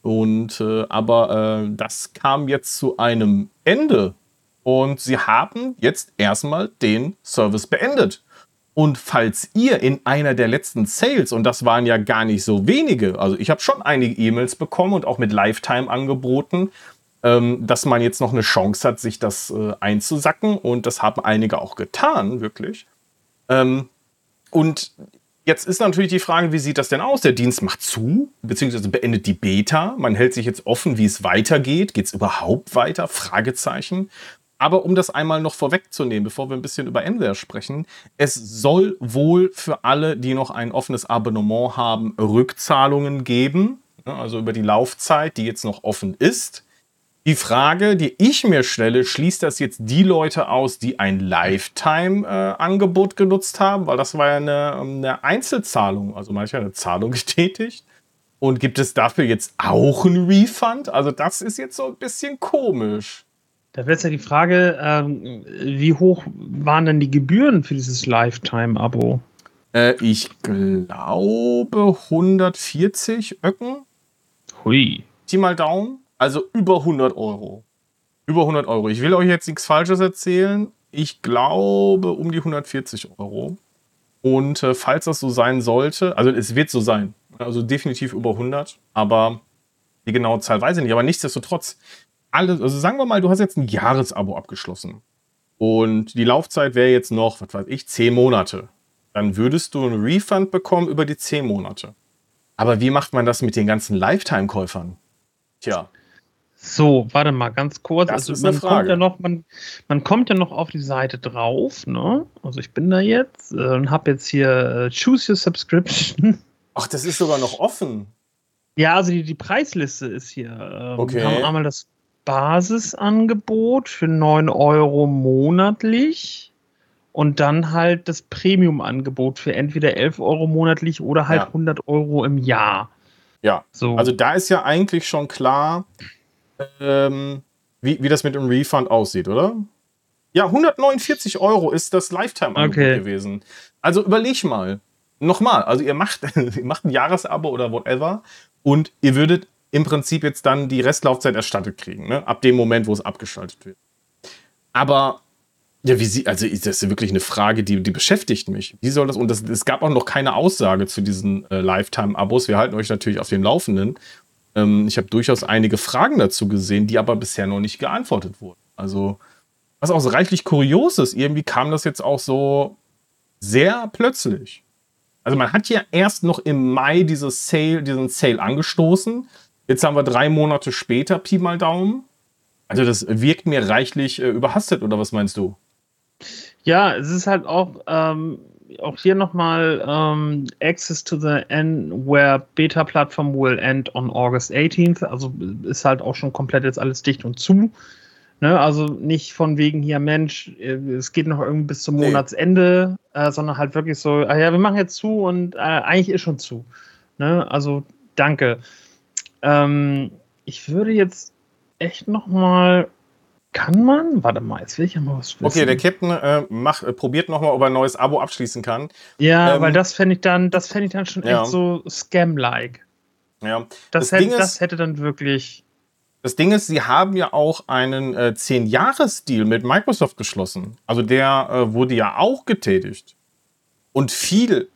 Und äh, aber äh, das kam jetzt zu einem Ende. Und sie haben jetzt erstmal den Service beendet. Und falls ihr in einer der letzten Sales, und das waren ja gar nicht so wenige, also ich habe schon einige E-Mails bekommen und auch mit Lifetime angeboten, ähm, dass man jetzt noch eine Chance hat, sich das äh, einzusacken. Und das haben einige auch getan, wirklich. Ähm, und Jetzt ist natürlich die Frage, wie sieht das denn aus? Der Dienst macht zu, beziehungsweise beendet die Beta. Man hält sich jetzt offen, wie es weitergeht. Geht es überhaupt weiter? Fragezeichen. Aber um das einmal noch vorwegzunehmen, bevor wir ein bisschen über Enware sprechen, es soll wohl für alle, die noch ein offenes Abonnement haben, Rückzahlungen geben. Also über die Laufzeit, die jetzt noch offen ist. Die Frage, die ich mir stelle, schließt das jetzt die Leute aus, die ein Lifetime-Angebot äh, genutzt haben? Weil das war ja eine, eine Einzelzahlung, also manchmal eine Zahlung (laughs) getätigt. Und gibt es dafür jetzt auch einen Refund? Also das ist jetzt so ein bisschen komisch. Da wäre jetzt ja die Frage, ähm, wie hoch waren denn die Gebühren für dieses Lifetime-Abo? Äh, ich glaube 140 Öcken. Hui. Pi mal Daumen. Also über 100 Euro. Über 100 Euro. Ich will euch jetzt nichts Falsches erzählen. Ich glaube um die 140 Euro. Und äh, falls das so sein sollte, also es wird so sein, also definitiv über 100, aber die genaue Zahl weiß ich nicht. Aber nichtsdestotrotz, alles, also sagen wir mal, du hast jetzt ein Jahresabo abgeschlossen und die Laufzeit wäre jetzt noch, was weiß ich, 10 Monate. Dann würdest du einen Refund bekommen über die 10 Monate. Aber wie macht man das mit den ganzen Lifetime-Käufern? Tja. So, warte mal ganz kurz. Das also ist man kommt ja noch, man, man kommt ja noch auf die Seite drauf, ne? Also ich bin da jetzt äh, und habe jetzt hier äh, Choose Your Subscription. (laughs) Ach, das ist sogar noch offen. Ja, also die, die Preisliste ist hier. Ähm, okay. Wir haben einmal das Basisangebot für 9 Euro monatlich und dann halt das Premium-Angebot für entweder 11 Euro monatlich oder halt ja. 100 Euro im Jahr. Ja, so. also da ist ja eigentlich schon klar, ähm, wie, wie das mit dem Refund aussieht, oder? Ja, 149 Euro ist das Lifetime-Angebot okay. gewesen. Also überleg mal. Nochmal, also ihr macht, (laughs) ihr macht ein Jahresabo oder whatever und ihr würdet im Prinzip jetzt dann die Restlaufzeit erstattet kriegen, ne? ab dem Moment, wo es abgeschaltet wird. Aber ja, wie sie, also das ist wirklich eine Frage, die, die beschäftigt mich. Wie soll das, und das, es gab auch noch keine Aussage zu diesen äh, Lifetime-Abos. Wir halten euch natürlich auf dem Laufenden. Ähm, ich habe durchaus einige Fragen dazu gesehen, die aber bisher noch nicht geantwortet wurden. Also, was auch so reichlich kurios ist, irgendwie kam das jetzt auch so sehr plötzlich. Also man hat ja erst noch im Mai dieses Sale, diesen Sale angestoßen. Jetzt haben wir drei Monate später, Pi mal Daumen. Also das wirkt mir reichlich äh, überhastet, oder was meinst du? Ja, es ist halt auch, ähm, auch hier nochmal ähm, Access to the N-Ware Beta Platform will end on August 18th. Also ist halt auch schon komplett jetzt alles dicht und zu. Ne? Also nicht von wegen hier, Mensch, äh, es geht noch irgendwie bis zum Monatsende, äh, sondern halt wirklich so, ah ja, wir machen jetzt zu und äh, eigentlich ist schon zu. Ne? Also danke. Ähm, ich würde jetzt echt nochmal kann man? Warte mal, jetzt will ich ja mal was wissen. Okay, der Captain äh, macht, äh, probiert nochmal, ob er ein neues Abo abschließen kann. Ja, ähm, weil das fände ich dann, das fände ich dann schon ja. echt so Scam-like. Ja. Das, das, hätte, das hätte dann wirklich. Das Ding ist, sie haben ja auch einen äh, 10-Jahres-Deal mit Microsoft geschlossen. Also der äh, wurde ja auch getätigt. Und viel,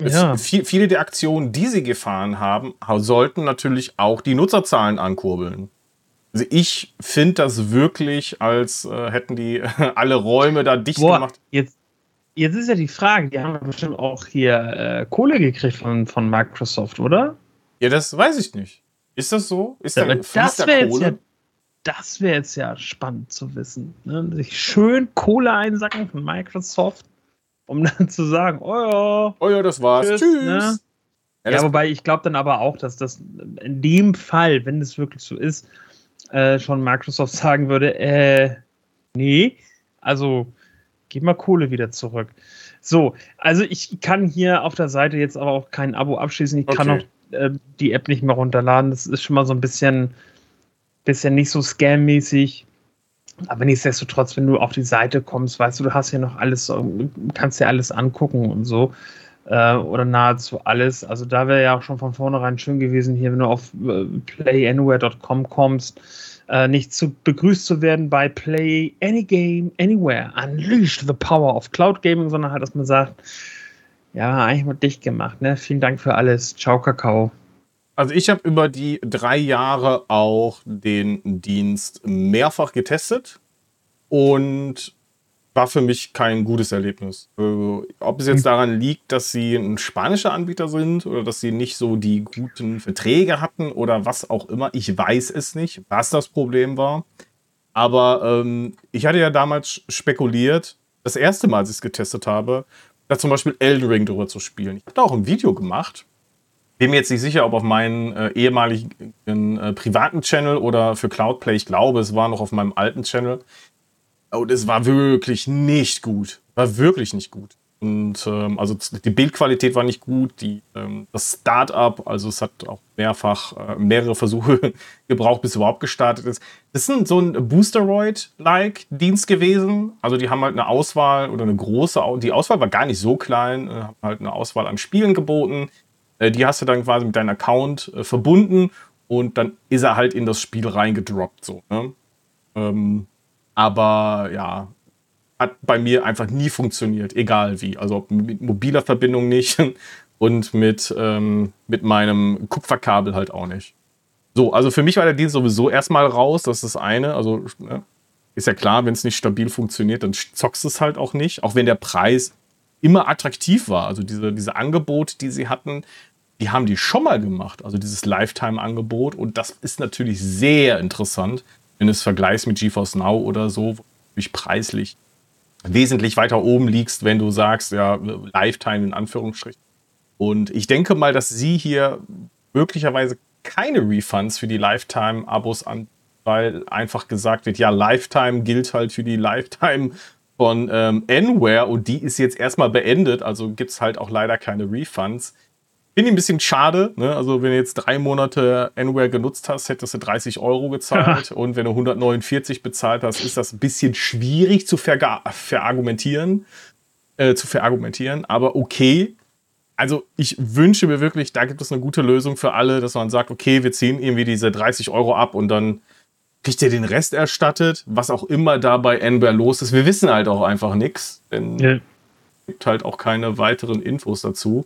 ja. es, viel, viele der Aktionen, die sie gefahren haben, sollten natürlich auch die Nutzerzahlen ankurbeln. Also ich finde das wirklich, als äh, hätten die (laughs) alle Räume da dicht Boah, gemacht. Jetzt, jetzt ist ja die Frage, die haben bestimmt auch hier äh, Kohle gekriegt von, von Microsoft, oder? Ja, das weiß ich nicht. Ist das so? Ist da, das wäre jetzt, ja, wär jetzt ja spannend zu wissen. Ne? Sich schön Kohle einsacken von Microsoft, um (laughs) dann zu sagen, oh ja. Oh ja, das war's. Tschüss. tschüss. Ne? Ja, ja wobei ich glaube dann aber auch, dass das in dem Fall, wenn es wirklich so ist, äh, schon Microsoft (laughs) sagen würde, äh, nee, also gib mal Kohle wieder zurück. So, also ich kann hier auf der Seite jetzt aber auch kein Abo abschließen. Ich okay. kann auch äh, die App nicht mehr runterladen. Das ist schon mal so ein bisschen, bisschen nicht so scam-mäßig. Aber nichtsdestotrotz, wenn du auf die Seite kommst, weißt du, du hast ja noch alles, kannst dir alles angucken und so äh, oder nahezu alles. Also da wäre ja auch schon von vornherein schön gewesen, hier, wenn du auf äh, playanywhere.com kommst, äh, nicht zu begrüßt zu werden bei Play Any Game Anywhere, Unleash the Power of Cloud Gaming, sondern halt, dass man sagt, ja, eigentlich mal dicht gemacht, ne? Vielen Dank für alles. Ciao, Kakao. Also ich habe über die drei Jahre auch den Dienst mehrfach getestet und war für mich kein gutes Erlebnis. Also, ob es jetzt hm. daran liegt, dass sie ein spanischer Anbieter sind oder dass sie nicht so die guten Verträge hatten oder was auch immer, ich weiß es nicht, was das Problem war. Aber ähm, ich hatte ja damals spekuliert, das erste Mal, als ich es getestet habe, da zum Beispiel Elden Ring drüber zu spielen. Ich habe da auch ein Video gemacht bin mir jetzt nicht sicher, ob auf meinen äh, ehemaligen äh, privaten Channel oder für Cloudplay. Ich glaube, es war noch auf meinem alten Channel. Und es war wirklich nicht gut. War wirklich nicht gut. Und ähm, also die Bildqualität war nicht gut, die, ähm, das Startup, also es hat auch mehrfach äh, mehrere Versuche (laughs) gebraucht, bis es überhaupt gestartet ist. Das ist so ein Boosteroid-like-Dienst gewesen. Also die haben halt eine Auswahl oder eine große, die Auswahl war gar nicht so klein, äh, haben halt eine Auswahl an Spielen geboten. Äh, die hast du dann quasi mit deinem Account äh, verbunden und dann ist er halt in das Spiel reingedroppt. So, ne? ähm, aber ja, hat bei mir einfach nie funktioniert, egal wie. Also mit mobiler Verbindung nicht (laughs) und mit, ähm, mit meinem Kupferkabel halt auch nicht. So, also für mich war der Dienst sowieso erstmal raus, das ist das eine. Also ne, ist ja klar, wenn es nicht stabil funktioniert, dann zockst es halt auch nicht. Auch wenn der Preis immer attraktiv war. Also diese, diese Angebote, die sie hatten, die haben die schon mal gemacht. Also dieses Lifetime-Angebot. Und das ist natürlich sehr interessant, wenn du es vergleichst mit GeForce Now oder so, wo du preislich wesentlich weiter oben liegst, wenn du sagst, ja, Lifetime in Anführungsstrichen. Und ich denke mal, dass sie hier möglicherweise keine Refunds für die Lifetime-Abos an, weil einfach gesagt wird, ja, Lifetime gilt halt für die Lifetime von ähm, Anywhere und die ist jetzt erstmal beendet, also gibt es halt auch leider keine Refunds. Finde ich ein bisschen schade. Ne? Also, wenn du jetzt drei Monate Anywhere genutzt hast, hättest du 30 Euro gezahlt. und wenn du 149 bezahlt hast, ist das ein bisschen schwierig zu verargumentieren. Äh, zu verargumentieren. Aber okay. Also, ich wünsche mir wirklich, da gibt es eine gute Lösung für alle, dass man sagt, okay, wir ziehen irgendwie diese 30 Euro ab und dann kriegt ihr den Rest erstattet, was auch immer da bei Anywhere los ist. Wir wissen halt auch einfach nichts, denn es gibt halt auch keine weiteren Infos dazu.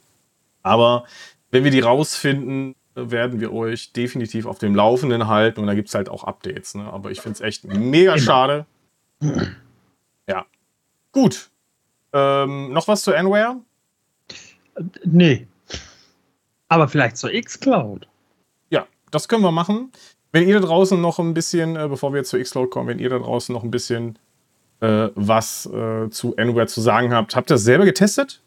Aber wenn wir die rausfinden, werden wir euch definitiv auf dem Laufenden halten und da gibt es halt auch Updates. Ne? Aber ich finde es echt mega Immer. schade. Ja. Gut. Ähm, noch was zu Anware? Nee. Aber vielleicht zur Xcloud. Ja, das können wir machen. Wenn ihr da draußen noch ein bisschen, äh, bevor wir jetzt zur Xcloud kommen, wenn ihr da draußen noch ein bisschen äh, was äh, zu Anware zu sagen habt, habt ihr das selber getestet?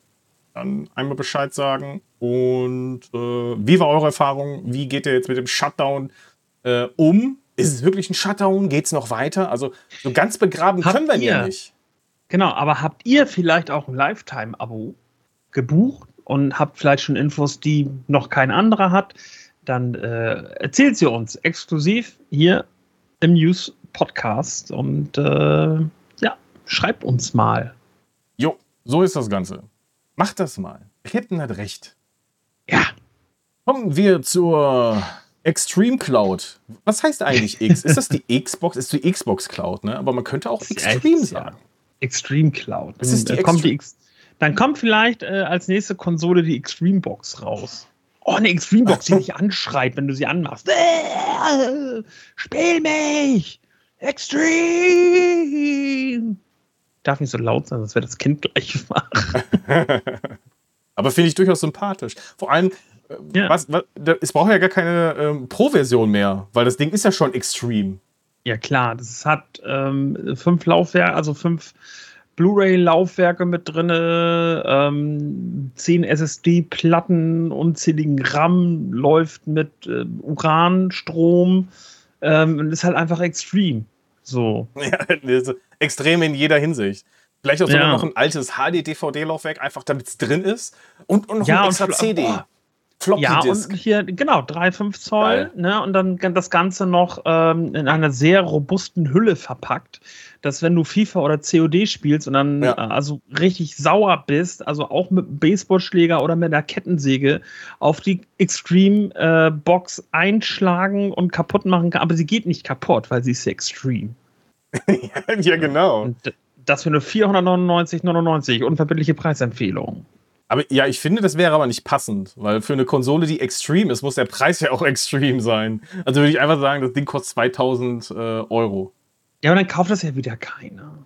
Dann einmal Bescheid sagen. Und äh, wie war eure Erfahrung? Wie geht ihr jetzt mit dem Shutdown äh, um? Ist es wirklich ein Shutdown? Geht es noch weiter? Also so ganz begraben habt können wir ihn ja nicht. Genau, aber habt ihr vielleicht auch ein Lifetime-Abo gebucht und habt vielleicht schon Infos, die noch kein anderer hat? Dann äh, erzählt sie uns exklusiv hier im News Podcast und äh, ja, schreibt uns mal. Jo, so ist das Ganze. Macht das mal. Captain hat recht. Ja. Kommen wir zur Extreme Cloud. Was heißt eigentlich (laughs) X? Ist das die Xbox? Ist die Xbox Cloud, ne? Aber man könnte auch Extreme ja, sagen. Extreme Cloud. Das ist die kommt die dann kommt vielleicht äh, als nächste Konsole die Extreme Box raus. Oh, eine Extreme Box, die (laughs) dich anschreit, wenn du sie anmachst. Äh, spiel mich! Extreme! Darf nicht so laut sein, sonst wird das Kind gleich (laughs) wach. (laughs) Aber finde ich durchaus sympathisch. Vor allem, äh, ja. was, was, es braucht ja gar keine ähm, Pro-Version mehr, weil das Ding ist ja schon extrem. Ja, klar. Das hat ähm, fünf Laufwerke, also fünf Blu-ray-Laufwerke mit drin, ähm, zehn SSD-Platten, unzähligen RAM, läuft mit äh, Uranstrom ähm, ist halt einfach extrem. So. (laughs) Ja, extrem in jeder Hinsicht. Vielleicht auch sogar ja. noch ein altes HD-DVD-Laufwerk, einfach damit es drin ist. Und, und noch ja, ein extra CD. Oh. Floppy ja, und hier, genau, 3,5 Zoll, ne, und dann das Ganze noch ähm, in einer sehr robusten Hülle verpackt, dass wenn du FIFA oder COD spielst und dann ja. äh, also richtig sauer bist, also auch mit einem Baseballschläger oder mit einer Kettensäge auf die Extreme äh, Box einschlagen und kaputt machen kann, aber sie geht nicht kaputt, weil sie ist Extreme. (laughs) ja, genau. Und das für eine 499,99 unverbindliche Preisempfehlung. Aber ja, ich finde, das wäre aber nicht passend, weil für eine Konsole, die extrem ist, muss der Preis ja auch (laughs) extrem sein. Also würde ich einfach sagen, das Ding kostet 2000 äh, Euro. Ja, und dann kauft das ja wieder keiner.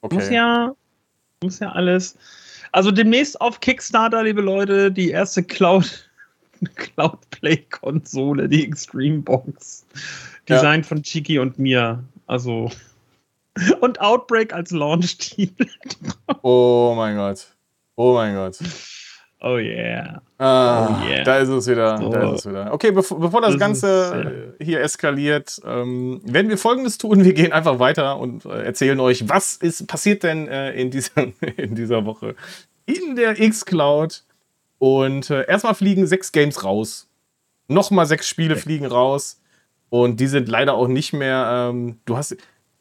Okay. Muss ja, muss ja alles. Also demnächst auf Kickstarter, liebe Leute, die erste Cloud, (laughs) Cloud Play Konsole, die Extreme Box. Design ja. von Chiki und mir. Also. (laughs) Und Outbreak als Launch-Titel. oh mein Gott. Oh mein Gott. Oh yeah. Ah, oh yeah. Da ist es wieder. So. Da ist es wieder. Okay, bevor, bevor das, das Ganze ist, ja. hier eskaliert, ähm, werden wir folgendes tun. Wir gehen einfach weiter und äh, erzählen euch, was ist passiert denn äh, in, dieser, (laughs) in dieser Woche in der X-Cloud. Und äh, erstmal fliegen sechs Games raus. Nochmal sechs Spiele okay. fliegen raus. Und die sind leider auch nicht mehr. Ähm, du hast.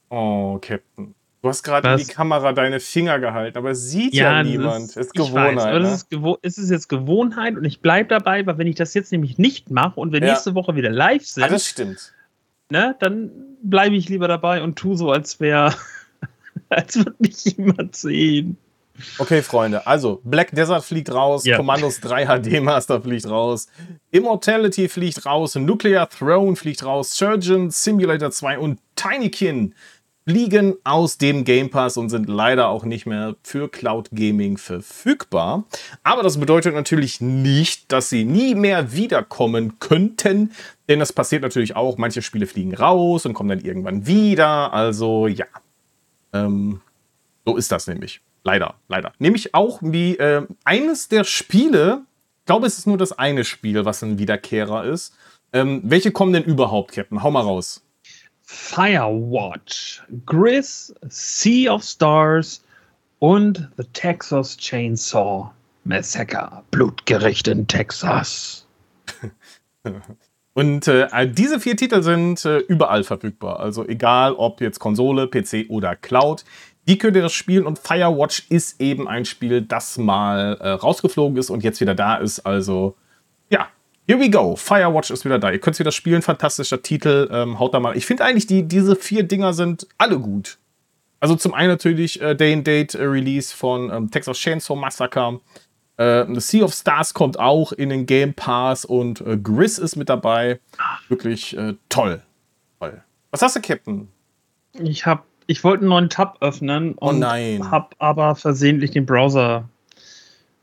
Oh, Captain. Du hast gerade in die Kamera deine Finger gehalten, aber es sieht ja, ja niemand. Es ist Gewohnheit. Weiß, aber ne? ist gewo es ist jetzt Gewohnheit und ich bleibe dabei, weil wenn ich das jetzt nämlich nicht mache und wir ja. nächste Woche wieder live sind, ah, das stimmt. Ne, dann bleibe ich lieber dabei und tu so, als wäre, (laughs) als würde mich jemand sehen. Okay, Freunde, also Black Desert fliegt raus, ja. Commandos 3 HD Master fliegt raus, Immortality fliegt raus, Nuclear Throne fliegt raus, Surgeon Simulator 2 und Tinykin fliegen aus dem Game Pass und sind leider auch nicht mehr für Cloud Gaming verfügbar. Aber das bedeutet natürlich nicht, dass sie nie mehr wiederkommen könnten, denn das passiert natürlich auch. Manche Spiele fliegen raus und kommen dann irgendwann wieder. Also ja, ähm, so ist das nämlich. Leider, leider. Nämlich auch wie äh, eines der Spiele, ich glaube, es ist nur das eine Spiel, was ein Wiederkehrer ist. Ähm, welche kommen denn überhaupt, Captain? Hau mal raus. Firewatch, Gris, Sea of Stars und The Texas Chainsaw Massacre. Blutgericht in Texas. (laughs) Und äh, diese vier Titel sind äh, überall verfügbar. Also egal ob jetzt Konsole, PC oder Cloud. Die könnt ihr das spielen und Firewatch ist eben ein Spiel, das mal äh, rausgeflogen ist und jetzt wieder da ist. Also ja, here we go. Firewatch ist wieder da. Ihr könnt es wieder spielen. Fantastischer Titel. Ähm, haut da mal. Ich finde eigentlich, die, diese vier Dinger sind alle gut. Also zum einen natürlich äh, Day and Date äh, Release von ähm, Texas Chainsaw Massacre. Äh, Sea of Stars kommt auch in den Game Pass und äh, Gris ist mit dabei. Wirklich äh, toll. toll. Was hast du, Captain? Ich ich wollte einen neuen Tab öffnen oh und oh habe aber versehentlich den Browser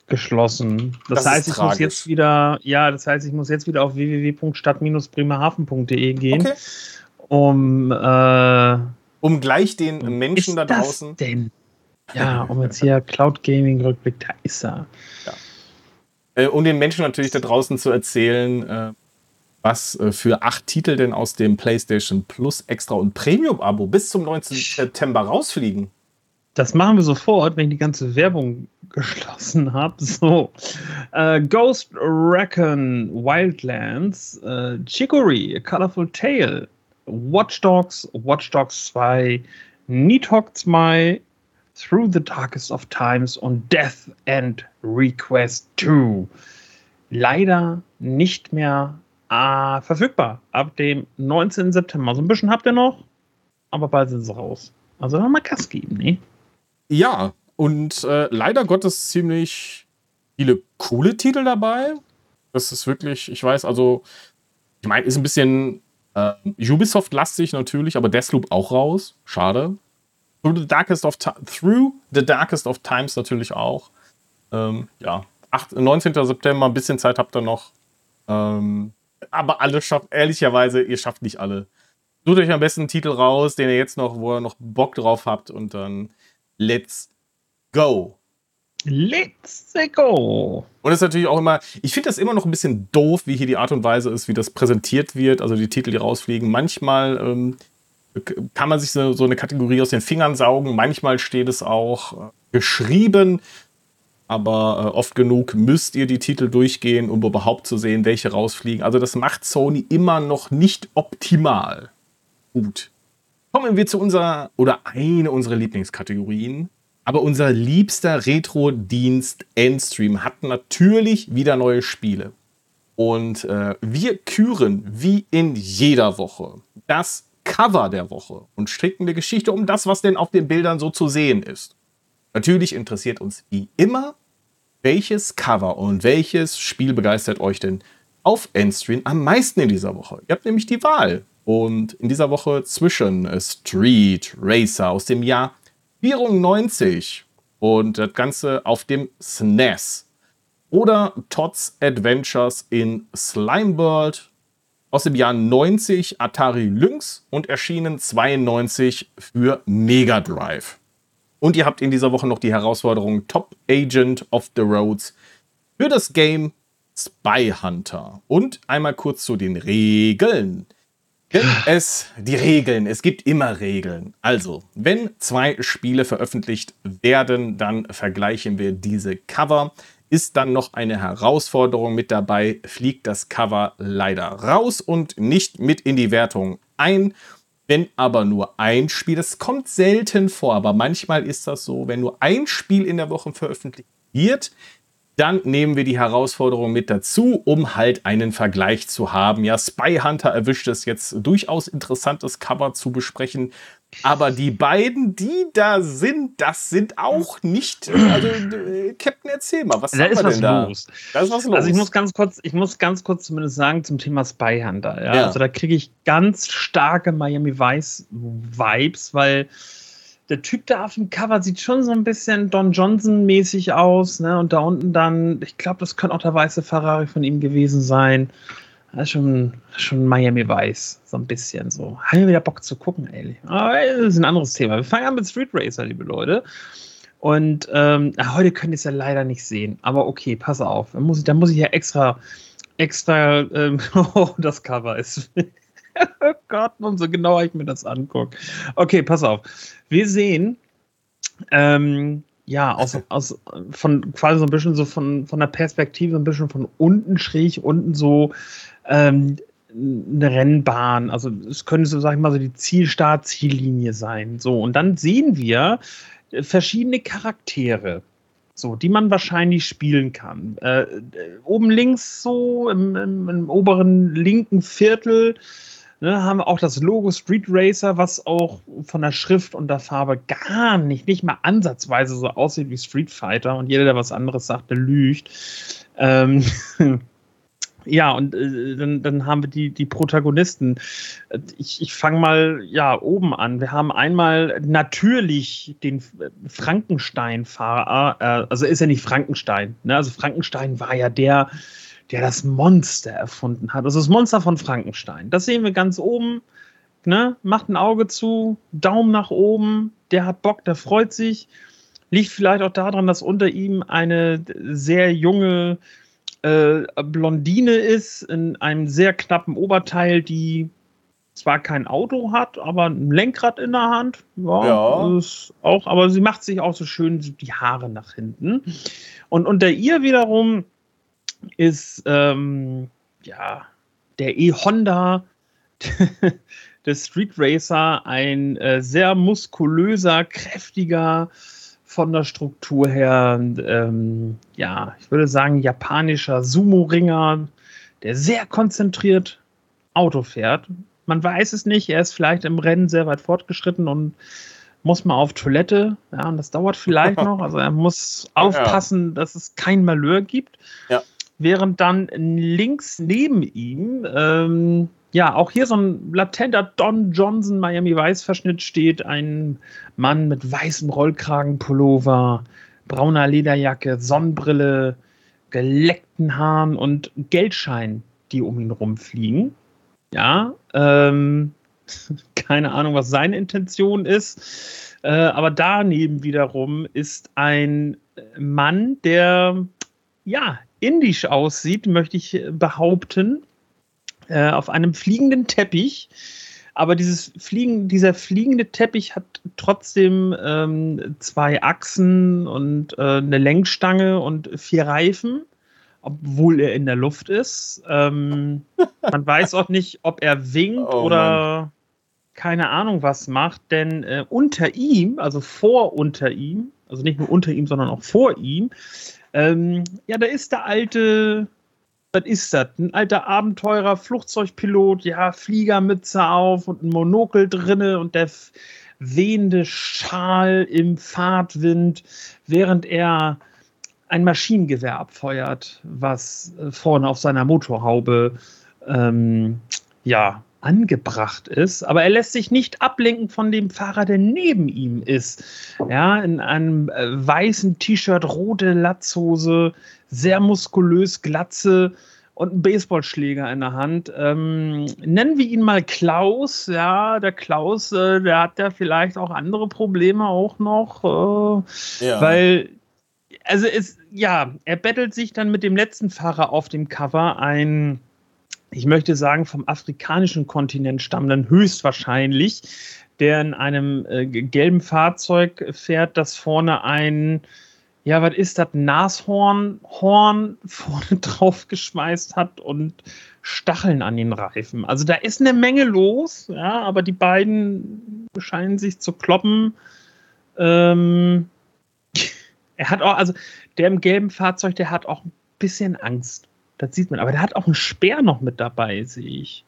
geschlossen. Das, das heißt, ich tragisch. muss jetzt wieder, ja, das heißt, ich muss jetzt wieder auf www.stadt-bremerhaven.de gehen, okay. um äh, um gleich den Menschen da draußen. denn? (laughs) Ja, um jetzt hier Cloud Gaming Rückblick, da ist er. Ja. Äh, um den Menschen natürlich da draußen zu erzählen, äh, was äh, für acht Titel denn aus dem PlayStation Plus Extra und Premium Abo bis zum 19. September rausfliegen. Das machen wir sofort, wenn ich die ganze Werbung geschlossen habe. (laughs) So, äh, Ghost Recon Wildlands, äh, Chicory, A Colorful Tale, Watch Dogs, Watch Dogs 2, Nidhogg 2, Through the Darkest of Times und Death and Request 2. Leider nicht mehr Ah, verfügbar ab dem 19. September. So ein bisschen habt ihr noch, aber bald sind sie raus. Also noch mal Gas geben, ne? Ja, und äh, leider Gottes ziemlich viele coole Titel dabei. Das ist wirklich, ich weiß, also, ich meine, ist ein bisschen äh, Ubisoft-lastig natürlich, aber Deathloop auch raus. Schade. Through the Darkest of, Through the Darkest of Times natürlich auch. Ähm, ja, 8, 19. September, ein bisschen Zeit habt ihr noch. Ähm, aber alle schafft, ehrlicherweise, ihr schafft nicht alle. Sucht euch am besten einen Titel raus, den ihr jetzt noch, wo ihr noch Bock drauf habt und dann let's go. Let's go. Und es ist natürlich auch immer, ich finde das immer noch ein bisschen doof, wie hier die Art und Weise ist, wie das präsentiert wird, also die Titel, die rausfliegen. Manchmal ähm, kann man sich so, so, eine Kategorie aus den Fingern saugen, manchmal steht es auch äh, geschrieben aber äh, oft genug müsst ihr die Titel durchgehen, um überhaupt zu sehen, welche rausfliegen. Also das macht Sony immer noch nicht optimal. Gut. Kommen wir zu unserer oder eine unserer Lieblingskategorien. Aber unser liebster Retro-Dienst Endstream hat natürlich wieder neue Spiele. Und äh, wir küren wie in jeder Woche das Cover der Woche und stricken eine Geschichte um das, was denn auf den Bildern so zu sehen ist. Natürlich interessiert uns wie immer, welches Cover und welches Spiel begeistert euch denn auf Endstream am meisten in dieser Woche? Ihr habt nämlich die Wahl. Und in dieser Woche zwischen Street Racer aus dem Jahr 94 und das Ganze auf dem SNES e oder Todd's Adventures in Slime World aus dem Jahr 90 Atari Lynx und erschienen 92 für Mega Drive. Und ihr habt in dieser Woche noch die Herausforderung Top Agent of the Roads für das Game Spy Hunter. Und einmal kurz zu den Regeln. Es, die Regeln, es gibt immer Regeln. Also, wenn zwei Spiele veröffentlicht werden, dann vergleichen wir diese Cover. Ist dann noch eine Herausforderung mit dabei, fliegt das Cover leider raus und nicht mit in die Wertung ein. Wenn aber nur ein Spiel, das kommt selten vor, aber manchmal ist das so, wenn nur ein Spiel in der Woche veröffentlicht wird, dann nehmen wir die Herausforderung mit dazu, um halt einen Vergleich zu haben. Ja, Spy Hunter erwischt es jetzt durchaus interessantes Cover zu besprechen. Aber die beiden, die da sind, das sind auch nicht. Also, äh, Captain, erzähl mal, was da ist was da? los. Da ist was los. Also ich muss ganz kurz, ich muss ganz kurz zumindest sagen zum Thema Spy Hunter. Ja? ja. Also da kriege ich ganz starke Miami Vice Vibes, weil der Typ da auf dem Cover sieht schon so ein bisschen Don Johnson-mäßig aus, ne? Und da unten dann, ich glaube, das könnte auch der weiße Ferrari von ihm gewesen sein. Ist schon, schon Miami Weiß, so ein bisschen so. Haben wir wieder Bock zu gucken, ey. Aber das ist ein anderes Thema. Wir fangen an mit Street Racer, liebe Leute. Und ähm, heute könnt ihr es ja leider nicht sehen. Aber okay, pass auf. Da muss ich, da muss ich ja extra, extra, ähm, (laughs) oh, das Cover ist. (laughs) oh Gott, umso genauer ich mir das angucke. Okay, pass auf. Wir sehen, ähm, ja, aus, aus, von quasi so ein bisschen so von, von der Perspektive, ein bisschen von unten schräg, unten so ähm, eine Rennbahn. Also es könnte so, sag ich mal, so die Zielstart-Ziellinie sein. So, und dann sehen wir verschiedene Charaktere so, die man wahrscheinlich spielen kann. Äh, oben links so im, im, im oberen linken Viertel ne, haben wir auch das Logo Street Racer, was auch von der Schrift und der Farbe gar nicht, nicht mal ansatzweise so aussieht wie Street Fighter. Und jeder, der was anderes sagt, der lügt. Ähm, (laughs) ja, und äh, dann, dann haben wir die, die Protagonisten. Ich, ich fange mal ja oben an. Wir haben einmal natürlich den Frankenstein-Fahrer, äh, also ist ja nicht Frankenstein. Ne? Also Frankenstein war ja der, der das Monster erfunden hat. Also das Monster von Frankenstein. Das sehen wir ganz oben. Ne? Macht ein Auge zu, Daumen nach oben. Der hat Bock, der freut sich. Liegt vielleicht auch daran, dass unter ihm eine sehr junge äh, Blondine ist, in einem sehr knappen Oberteil, die zwar kein Auto hat, aber ein Lenkrad in der Hand. Ja, ja. Ist auch, aber sie macht sich auch so schön die Haare nach hinten. Und unter ihr wiederum ist ähm, ja der E-Honda (laughs) des Street Racer, ein äh, sehr muskulöser, kräftiger, von der Struktur her, ähm, ja, ich würde sagen, japanischer Sumo-Ringer, der sehr konzentriert Auto fährt. Man weiß es nicht, er ist vielleicht im Rennen sehr weit fortgeschritten und muss mal auf Toilette. Ja, und das dauert vielleicht (laughs) noch. Also er muss aufpassen, ja. dass es kein Malheur gibt. Ja während dann links neben ihm, ähm, ja, auch hier so ein latenter Don Johnson Miami Vice Verschnitt steht, ein Mann mit weißem Rollkragenpullover, brauner Lederjacke, Sonnenbrille, geleckten Haaren und Geldschein, die um ihn rumfliegen. Ja, ähm, (laughs) keine Ahnung, was seine Intention ist. Äh, aber daneben wiederum ist ein Mann, der ja indisch aussieht, möchte ich behaupten, äh, auf einem fliegenden Teppich. Aber dieses Fliegen, dieser fliegende Teppich hat trotzdem ähm, zwei Achsen und äh, eine Lenkstange und vier Reifen, obwohl er in der Luft ist. Ähm, (laughs) man weiß auch nicht, ob er winkt oh, oder Mann. keine Ahnung was macht, denn äh, unter ihm, also vor unter ihm, also nicht nur unter ihm, sondern auch vor ihm, ähm, ja, da ist der alte, was ist das? Ein alter Abenteurer, Flugzeugpilot, ja, Fliegermütze auf und ein Monokel drinne und der wehende Schal im Fahrtwind, während er ein Maschinengewehr abfeuert, was äh, vorne auf seiner Motorhaube ähm, ja angebracht ist, aber er lässt sich nicht ablenken von dem Fahrer, der neben ihm ist. Ja, in einem äh, weißen T-Shirt, rote Latzhose, sehr muskulös, glatze und einen Baseballschläger in der Hand. Ähm, nennen wir ihn mal Klaus. Ja, der Klaus, äh, der hat ja vielleicht auch andere Probleme auch noch, äh, ja. weil also es, ja, er bettelt sich dann mit dem letzten Fahrer auf dem Cover, ein, ich möchte sagen, vom afrikanischen Kontinent stammenden höchstwahrscheinlich, der in einem äh, gelben Fahrzeug fährt, das vorne ein, ja, was ist das, Nashorn, Horn (laughs) vorne drauf geschmeißt hat und Stacheln an den Reifen. Also da ist eine Menge los, ja, aber die beiden scheinen sich zu kloppen. Ähm, (laughs) er hat auch, also der im gelben Fahrzeug, der hat auch ein bisschen Angst. Das sieht man. Aber der hat auch einen Speer noch mit dabei, sehe ich.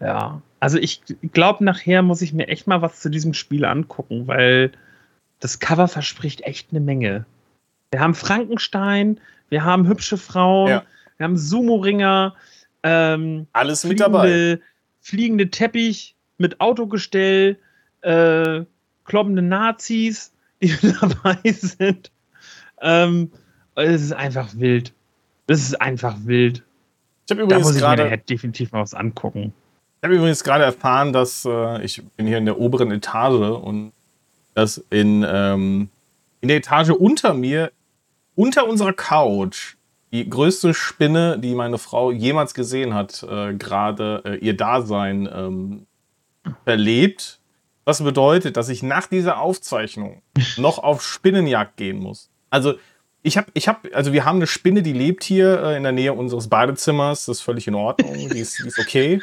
Ja. Also ich glaube, nachher muss ich mir echt mal was zu diesem Spiel angucken, weil das Cover verspricht echt eine Menge. Wir haben Frankenstein, wir haben hübsche Frauen, ja. wir haben Sumo-Ringer, ähm, alles mit dabei. Fliegende Teppich mit Autogestell, äh, kloppende Nazis, die (laughs) dabei sind. Ähm, es ist einfach wild. Es ist einfach wild. Ich habe übrigens da muss ich mir definitiv mal was angucken. Ich habe übrigens gerade erfahren, dass äh, ich bin hier in der oberen Etage und dass in, ähm, in der Etage unter mir, unter unserer Couch, die größte Spinne, die meine Frau jemals gesehen hat, äh, gerade äh, ihr Dasein ähm, verlebt. Was bedeutet, dass ich nach dieser Aufzeichnung noch auf Spinnenjagd gehen muss. Also ich habe, ich habe, also wir haben eine Spinne, die lebt hier äh, in der Nähe unseres Badezimmers. Das ist völlig in Ordnung. Die ist, die ist okay.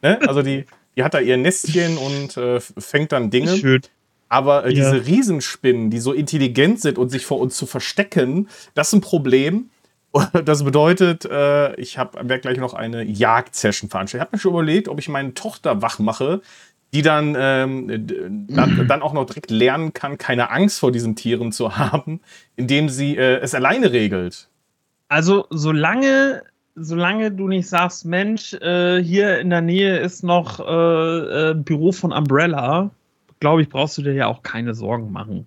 Ne? Also die, die hat da ihr Nestchen und äh, fängt dann Dinge. Schön. Aber äh, ja. diese Riesenspinnen, die so intelligent sind und sich vor uns zu verstecken, das ist ein Problem. (laughs) Das bedeutet, äh, ich werde gleich noch eine Jagd-Session veranstalten. Ich habe mir schon überlegt, ob ich meine Tochter wach mache, die dann, ähm, dann, (clears throat) dann, auch noch direkt lernen kann, keine Angst vor diesen Tieren zu (laughs) haben, indem sie äh, es alleine regelt. Also solange, solange du nicht sagst, Mensch, äh, hier in der Nähe ist noch äh, äh Büro von Umbrella, glaube ich, brauchst du dir ja auch keine Sorgen machen.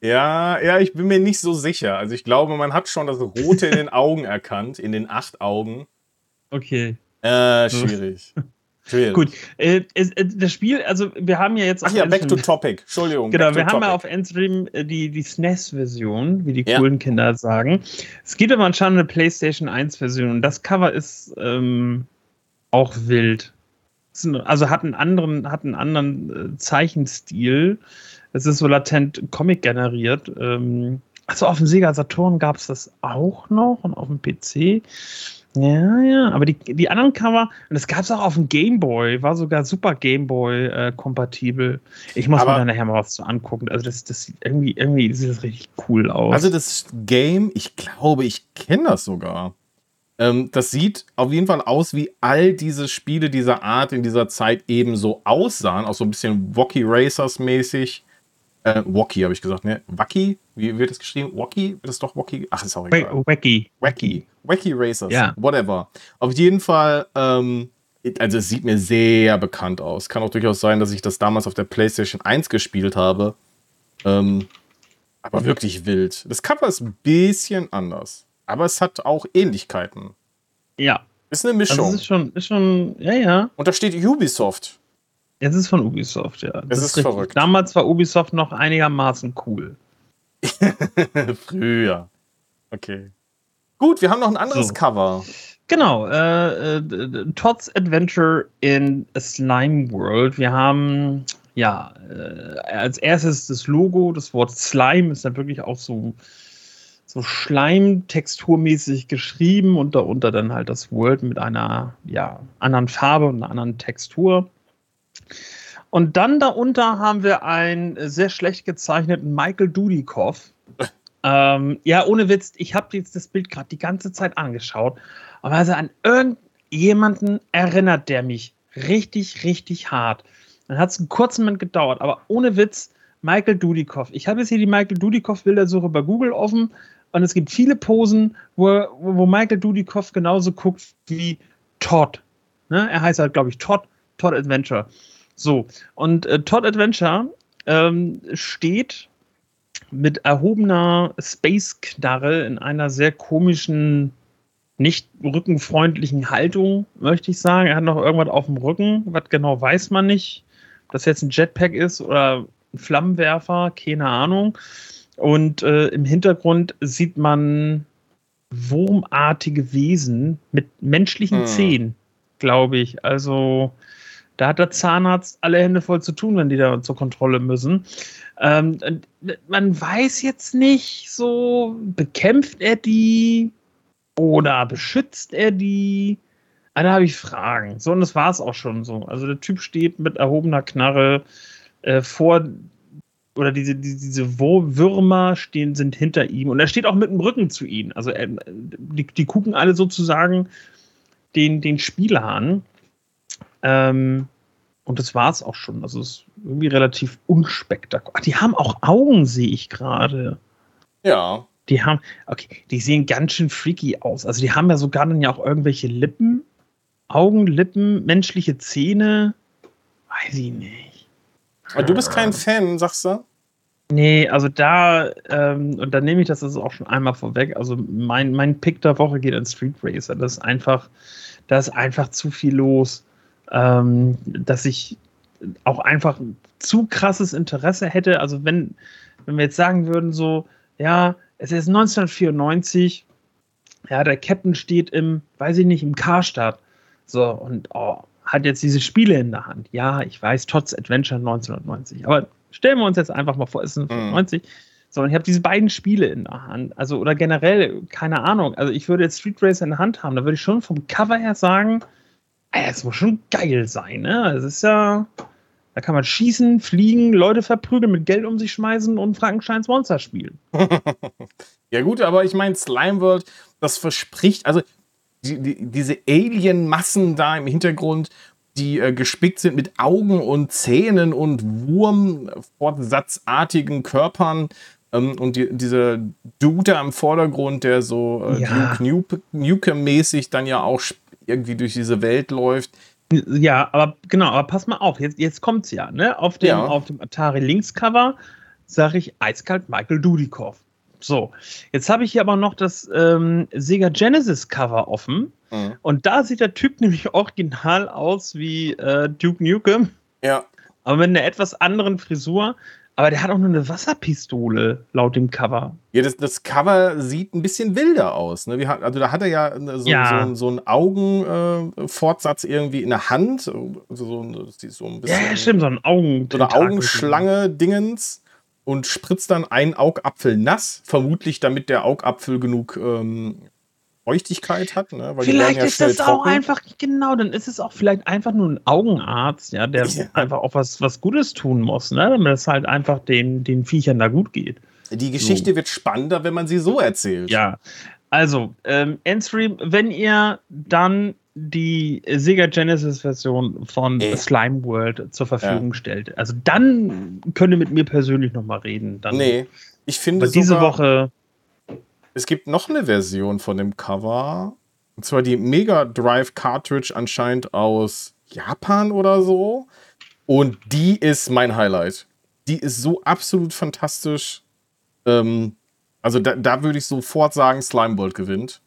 Ja, ja, ich bin mir nicht so sicher. Also ich glaube, man hat schon das Rote in den (laughs) Augen erkannt, in den acht Augen. Okay. Äh, schwierig. (laughs) Schwierig. Gut, äh, äh, das Spiel, also wir haben ja jetzt. Ach ja, back to topic. Entschuldigung. Genau, wir haben ja auf Endstream äh, die, die SNES-Version, wie die ja. coolen Kinder sagen. Es gibt aber anscheinend eine PlayStation 1-Version und das Cover ist ähm, auch wild. Also hat einen anderen, hat einen anderen äh, Zeichenstil. Es ist so latent Comic generiert. Ähm, also auf dem Sega Saturn gab es das auch noch und auf dem PC. Ja, ja, aber die, die anderen Cover, und das gab es auch auf dem Game Boy, war sogar super Game Boy äh, kompatibel. Ich muss aber, mir da nachher mal was zu angucken. Also das, das sieht irgendwie, irgendwie sieht das richtig cool aus. Also das Game, ich glaube, ich kenne das sogar. Ähm, das sieht auf jeden Fall aus, wie all diese Spiele dieser Art in dieser Zeit eben so aussahen. Auch so ein bisschen Wocky Racers mäßig. Äh, Wocky habe ich gesagt, ne? Wacky? Wie wird es geschrieben? Wocky? Wird es doch Wocky? Ach, ist auch egal. Wacky. Wacky. Wacky Racers. Ja. Whatever. Auf jeden Fall, ähm, also es sieht mir sehr bekannt aus. Kann auch durchaus sein, dass ich das damals auf der PlayStation 1 gespielt habe. Ähm, aber wirklich wild. Das Cover ist ein bisschen anders. Aber es hat auch Ähnlichkeiten. Ja. Ist eine Mischung. Also ist schon, ist schon, ja, ja. Und da steht Ubisoft. Es ist von Ubisoft, ja. Das es ist, ist verrückt. Damals war Ubisoft noch einigermaßen cool. (laughs) Früher. Okay. Gut, wir haben noch ein anderes so. Cover. Genau, äh, äh, Todd's Adventure in a Slime World. Wir haben ja äh, als erstes das Logo, das Wort Slime ist dann wirklich auch so, so Schleim-texturmäßig geschrieben und darunter dann halt das World mit einer ja, anderen Farbe und einer anderen Textur. Und dann darunter haben wir einen sehr schlecht gezeichneten Michael Dudikoff. (laughs) ähm, ja, ohne Witz, ich habe jetzt das Bild gerade die ganze Zeit angeschaut. Aber also an irgendjemanden erinnert der mich richtig, richtig hart. Dann hat es einen kurzen Moment gedauert, aber ohne Witz, Michael Dudikoff. Ich habe jetzt hier die Michael Dudikoff-Bildersuche bei Google offen und es gibt viele Posen, wo, wo Michael Dudikoff genauso guckt wie Todd. Ne? Er heißt halt, glaube ich, Todd, Todd Adventure. So, und äh, Todd Adventure ähm, steht mit erhobener Space-Knarre in einer sehr komischen, nicht rückenfreundlichen Haltung, möchte ich sagen. Er hat noch irgendwas auf dem Rücken, was genau weiß man nicht. Ob das jetzt ein Jetpack ist oder ein Flammenwerfer, keine Ahnung. Und äh, im Hintergrund sieht man wurmartige Wesen mit menschlichen hm. Zähnen, glaube ich. Also da hat der Zahnarzt alle Hände voll zu tun, wenn die da zur Kontrolle müssen. Ähm, man weiß jetzt nicht so, bekämpft er die oder beschützt er die? Ah, da habe ich Fragen. So, und das war es auch schon so. Also der Typ steht mit erhobener Knarre äh, vor, oder diese, diese, Würmer stehen, sind hinter ihm. Und er steht auch mit dem Rücken zu ihnen. Also er, die, die gucken alle sozusagen den, den Spieler an. Ähm, und das war es auch schon. Also es ist irgendwie relativ unspektakulär. Die haben auch Augen, sehe ich gerade. Ja. Die haben, okay, die sehen ganz schön freaky aus. Also die haben ja sogar dann ja auch irgendwelche Lippen, Augen, Lippen, menschliche Zähne. Weiß ich nicht. Aber du bist kein Fan, sagst du? Nee, also da, ähm, und da nehme ich das auch schon einmal vorweg. Also mein, mein Pick der Woche geht an Street Racer. Das ist einfach, da ist einfach zu viel los ähm, dass ich auch einfach zu krasses Interesse hätte. Also wenn, wenn wir jetzt sagen würden, so, ja, es ist 1994, ja, der Captain steht im, weiß ich nicht, im Karstadt. So, und oh, hat jetzt diese Spiele in der Hand. Ja, ich weiß, Tots Adventure 1990. Aber stellen wir uns jetzt einfach mal vor, es ist 1990. Mhm. So, und ich habe diese beiden Spiele in der Hand. Also, oder generell, keine Ahnung. Also, ich würde jetzt Street Racer in der Hand haben. Da würde ich schon vom Cover her sagen, es muss schon geil sein, ne? Es ist ja. Da kann man schießen, fliegen, Leute verprügeln, mit Geld um sich schmeißen und Frankensteins Monster spielen. (laughs) ja, gut, aber ich meine, Slime World, das verspricht, also die, die, diese Alien-Massen da im Hintergrund, die äh, gespickt sind mit Augen und Zähnen und Wurmfortsatzartigen Körpern. Ähm, und die, dieser Dude im Vordergrund, der so äh, ja. Duke Nukem-mäßig dann ja auch spielt irgendwie durch diese Welt läuft. Ja, aber genau, aber pass mal auf, jetzt, jetzt es ja, ne? Auf dem, ja. auf dem Atari Links Cover sage ich eiskalt Michael Dudikoff. So, jetzt habe ich hier aber noch das ähm, Sega Genesis Cover offen. Mhm. Und da sieht der Typ (laughs) nämlich original aus wie äh, Duke Nukem. Ja. Aber mit einer etwas anderen Frisur. Aber der hat auch nur eine Wasserpistole, laut dem Cover. Ja, das, das Cover sieht ein bisschen wilder aus. Ne? Hat, also da hat er ja so, ja. so, so einen Augenfortsatz äh, irgendwie in der Hand. Also so, so ein bisschen, ja, stimmt, so ein Augen. So eine Augenschlange-Dingens und spritzt dann einen Augapfel nass, vermutlich damit der Augapfel genug ähm, Feuchtigkeit hat, ne? Weil vielleicht ja ist das trocken. auch einfach, genau, dann ist es auch vielleicht einfach nur ein Augenarzt, ja, der ja. einfach auch was, was Gutes tun muss, ne? damit es halt einfach den, den Viechern da gut geht. Die Geschichte so. wird spannender, wenn man sie so erzählt. Ja, also, ähm, Endstream, wenn ihr dann die Sega Genesis Version von Ey. Slime World zur Verfügung ja. stellt, also dann könnt ihr mit mir persönlich nochmal reden. Dann nee, ich finde diese Woche es gibt noch eine Version von dem Cover. Und zwar die Mega Drive Cartridge anscheinend aus Japan oder so. Und die ist mein Highlight. Die ist so absolut fantastisch. Ähm, also da, da würde ich sofort sagen, Slimebolt gewinnt.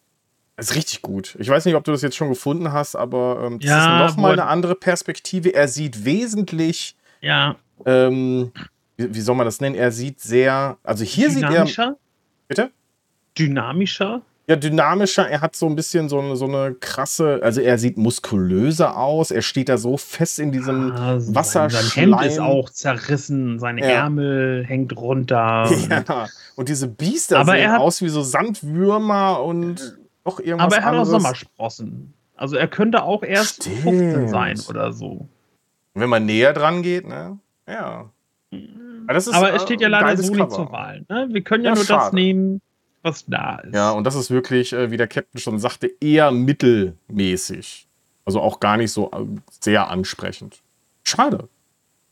Das ist richtig gut. Ich weiß nicht, ob du das jetzt schon gefunden hast, aber ähm, das ja, ist nochmal eine andere Perspektive. Er sieht wesentlich. Ja. Ähm, wie, wie, soll man das nennen? Er sieht sehr. Also hier sieht er. Bitte? Dynamischer? Ja, dynamischer. Er hat so ein bisschen so eine, so eine krasse, also er sieht muskulöser aus. Er steht da so fest in diesem ah, Wasserschleim. Sein Hemd ist auch zerrissen, seine ja. Ärmel hängt runter. (laughs) Ja, und diese Biester aber sehen hat, aus wie so Sandwürmer und noch irgendwas Aber er hat anderes. auch Sommersprossen. Also er könnte auch erst Stimmt. 15 sein oder so. Wenn man näher dran geht, ne? Ja. Aber, ist, aber es steht ja leider so nicht zur Wahl. Ne? Wir können ja, ja nur schade. das nehmen, was da ist. Ja, und das ist wirklich, äh, wie der Captain schon sagte, eher mittelmäßig. Also auch gar nicht so äh, sehr ansprechend. Schade.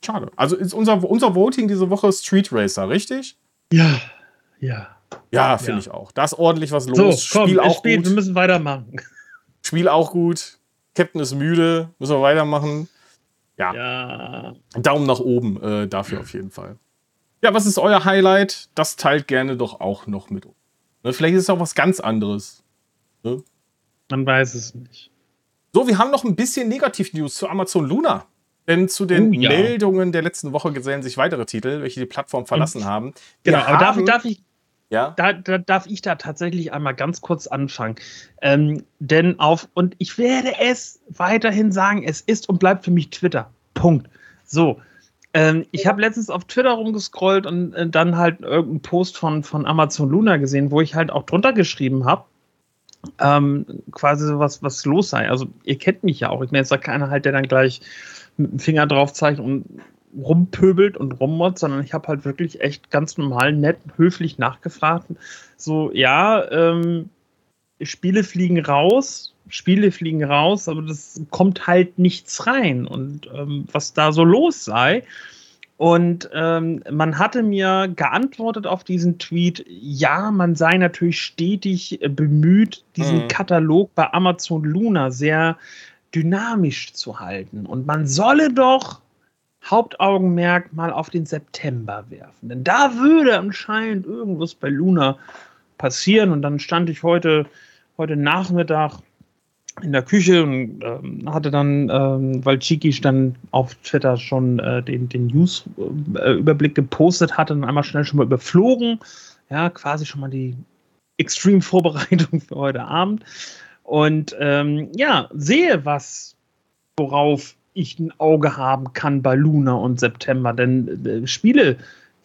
Schade. Also ist unser, unser Voting diese Woche Street Racer, richtig? Ja, ja. Ja, finde ja. ich auch. Da ist ordentlich was los. So, komm, Spiel auch spät, gut. wir müssen weitermachen. Spiel auch gut. Captain ist müde, müssen wir weitermachen. Ja. ja. Daumen nach oben äh, dafür auf jeden Fall. Ja, was ist euer Highlight? Das teilt gerne doch auch noch mit uns. Ne, vielleicht ist es auch was ganz anderes. Ne? Man weiß es nicht. So, wir haben noch ein bisschen Negativ-News zu Amazon Luna. Denn zu den oh, ja. Meldungen der letzten Woche gesellen sich weitere Titel, welche die Plattform verlassen haben. Genau, aber darf, darf, ich, ja? Da, da, darf ich da tatsächlich einmal ganz kurz anfangen. Ähm, denn auf, und ich werde es weiterhin sagen, es ist und bleibt für mich Twitter. Punkt. So. Ähm, ich habe letztens auf Twitter rumgescrollt und äh, dann halt irgendeinen Post von, von Amazon Luna gesehen, wo ich halt auch drunter geschrieben habe, ähm, quasi was, was los sei. Also ihr kennt mich ja auch. Ich bin jetzt da keiner halt, der dann gleich mit dem Finger drauf zeigt und rumpöbelt und rummotzt, sondern ich habe halt wirklich echt ganz normal, nett, höflich nachgefragt. So, ja, ähm, Spiele fliegen raus, Spiele fliegen raus, aber das kommt halt nichts rein und ähm, was da so los sei. Und ähm, man hatte mir geantwortet auf diesen Tweet, ja, man sei natürlich stetig bemüht, diesen mhm. Katalog bei Amazon Luna sehr dynamisch zu halten. Und man solle doch Hauptaugenmerk mal auf den September werfen. Denn da würde anscheinend irgendwas bei Luna passieren. Und dann stand ich heute, heute Nachmittag in der Küche und ähm, hatte dann, ähm, weil Chiki dann auf Twitter schon äh, den, den News-Überblick gepostet hatte, dann einmal schnell schon mal überflogen. Ja, quasi schon mal die Extreme-Vorbereitung (laughs) für heute Abend. Und ähm, ja, sehe was, worauf ich ein Auge haben kann bei Luna und September, denn äh, Spiele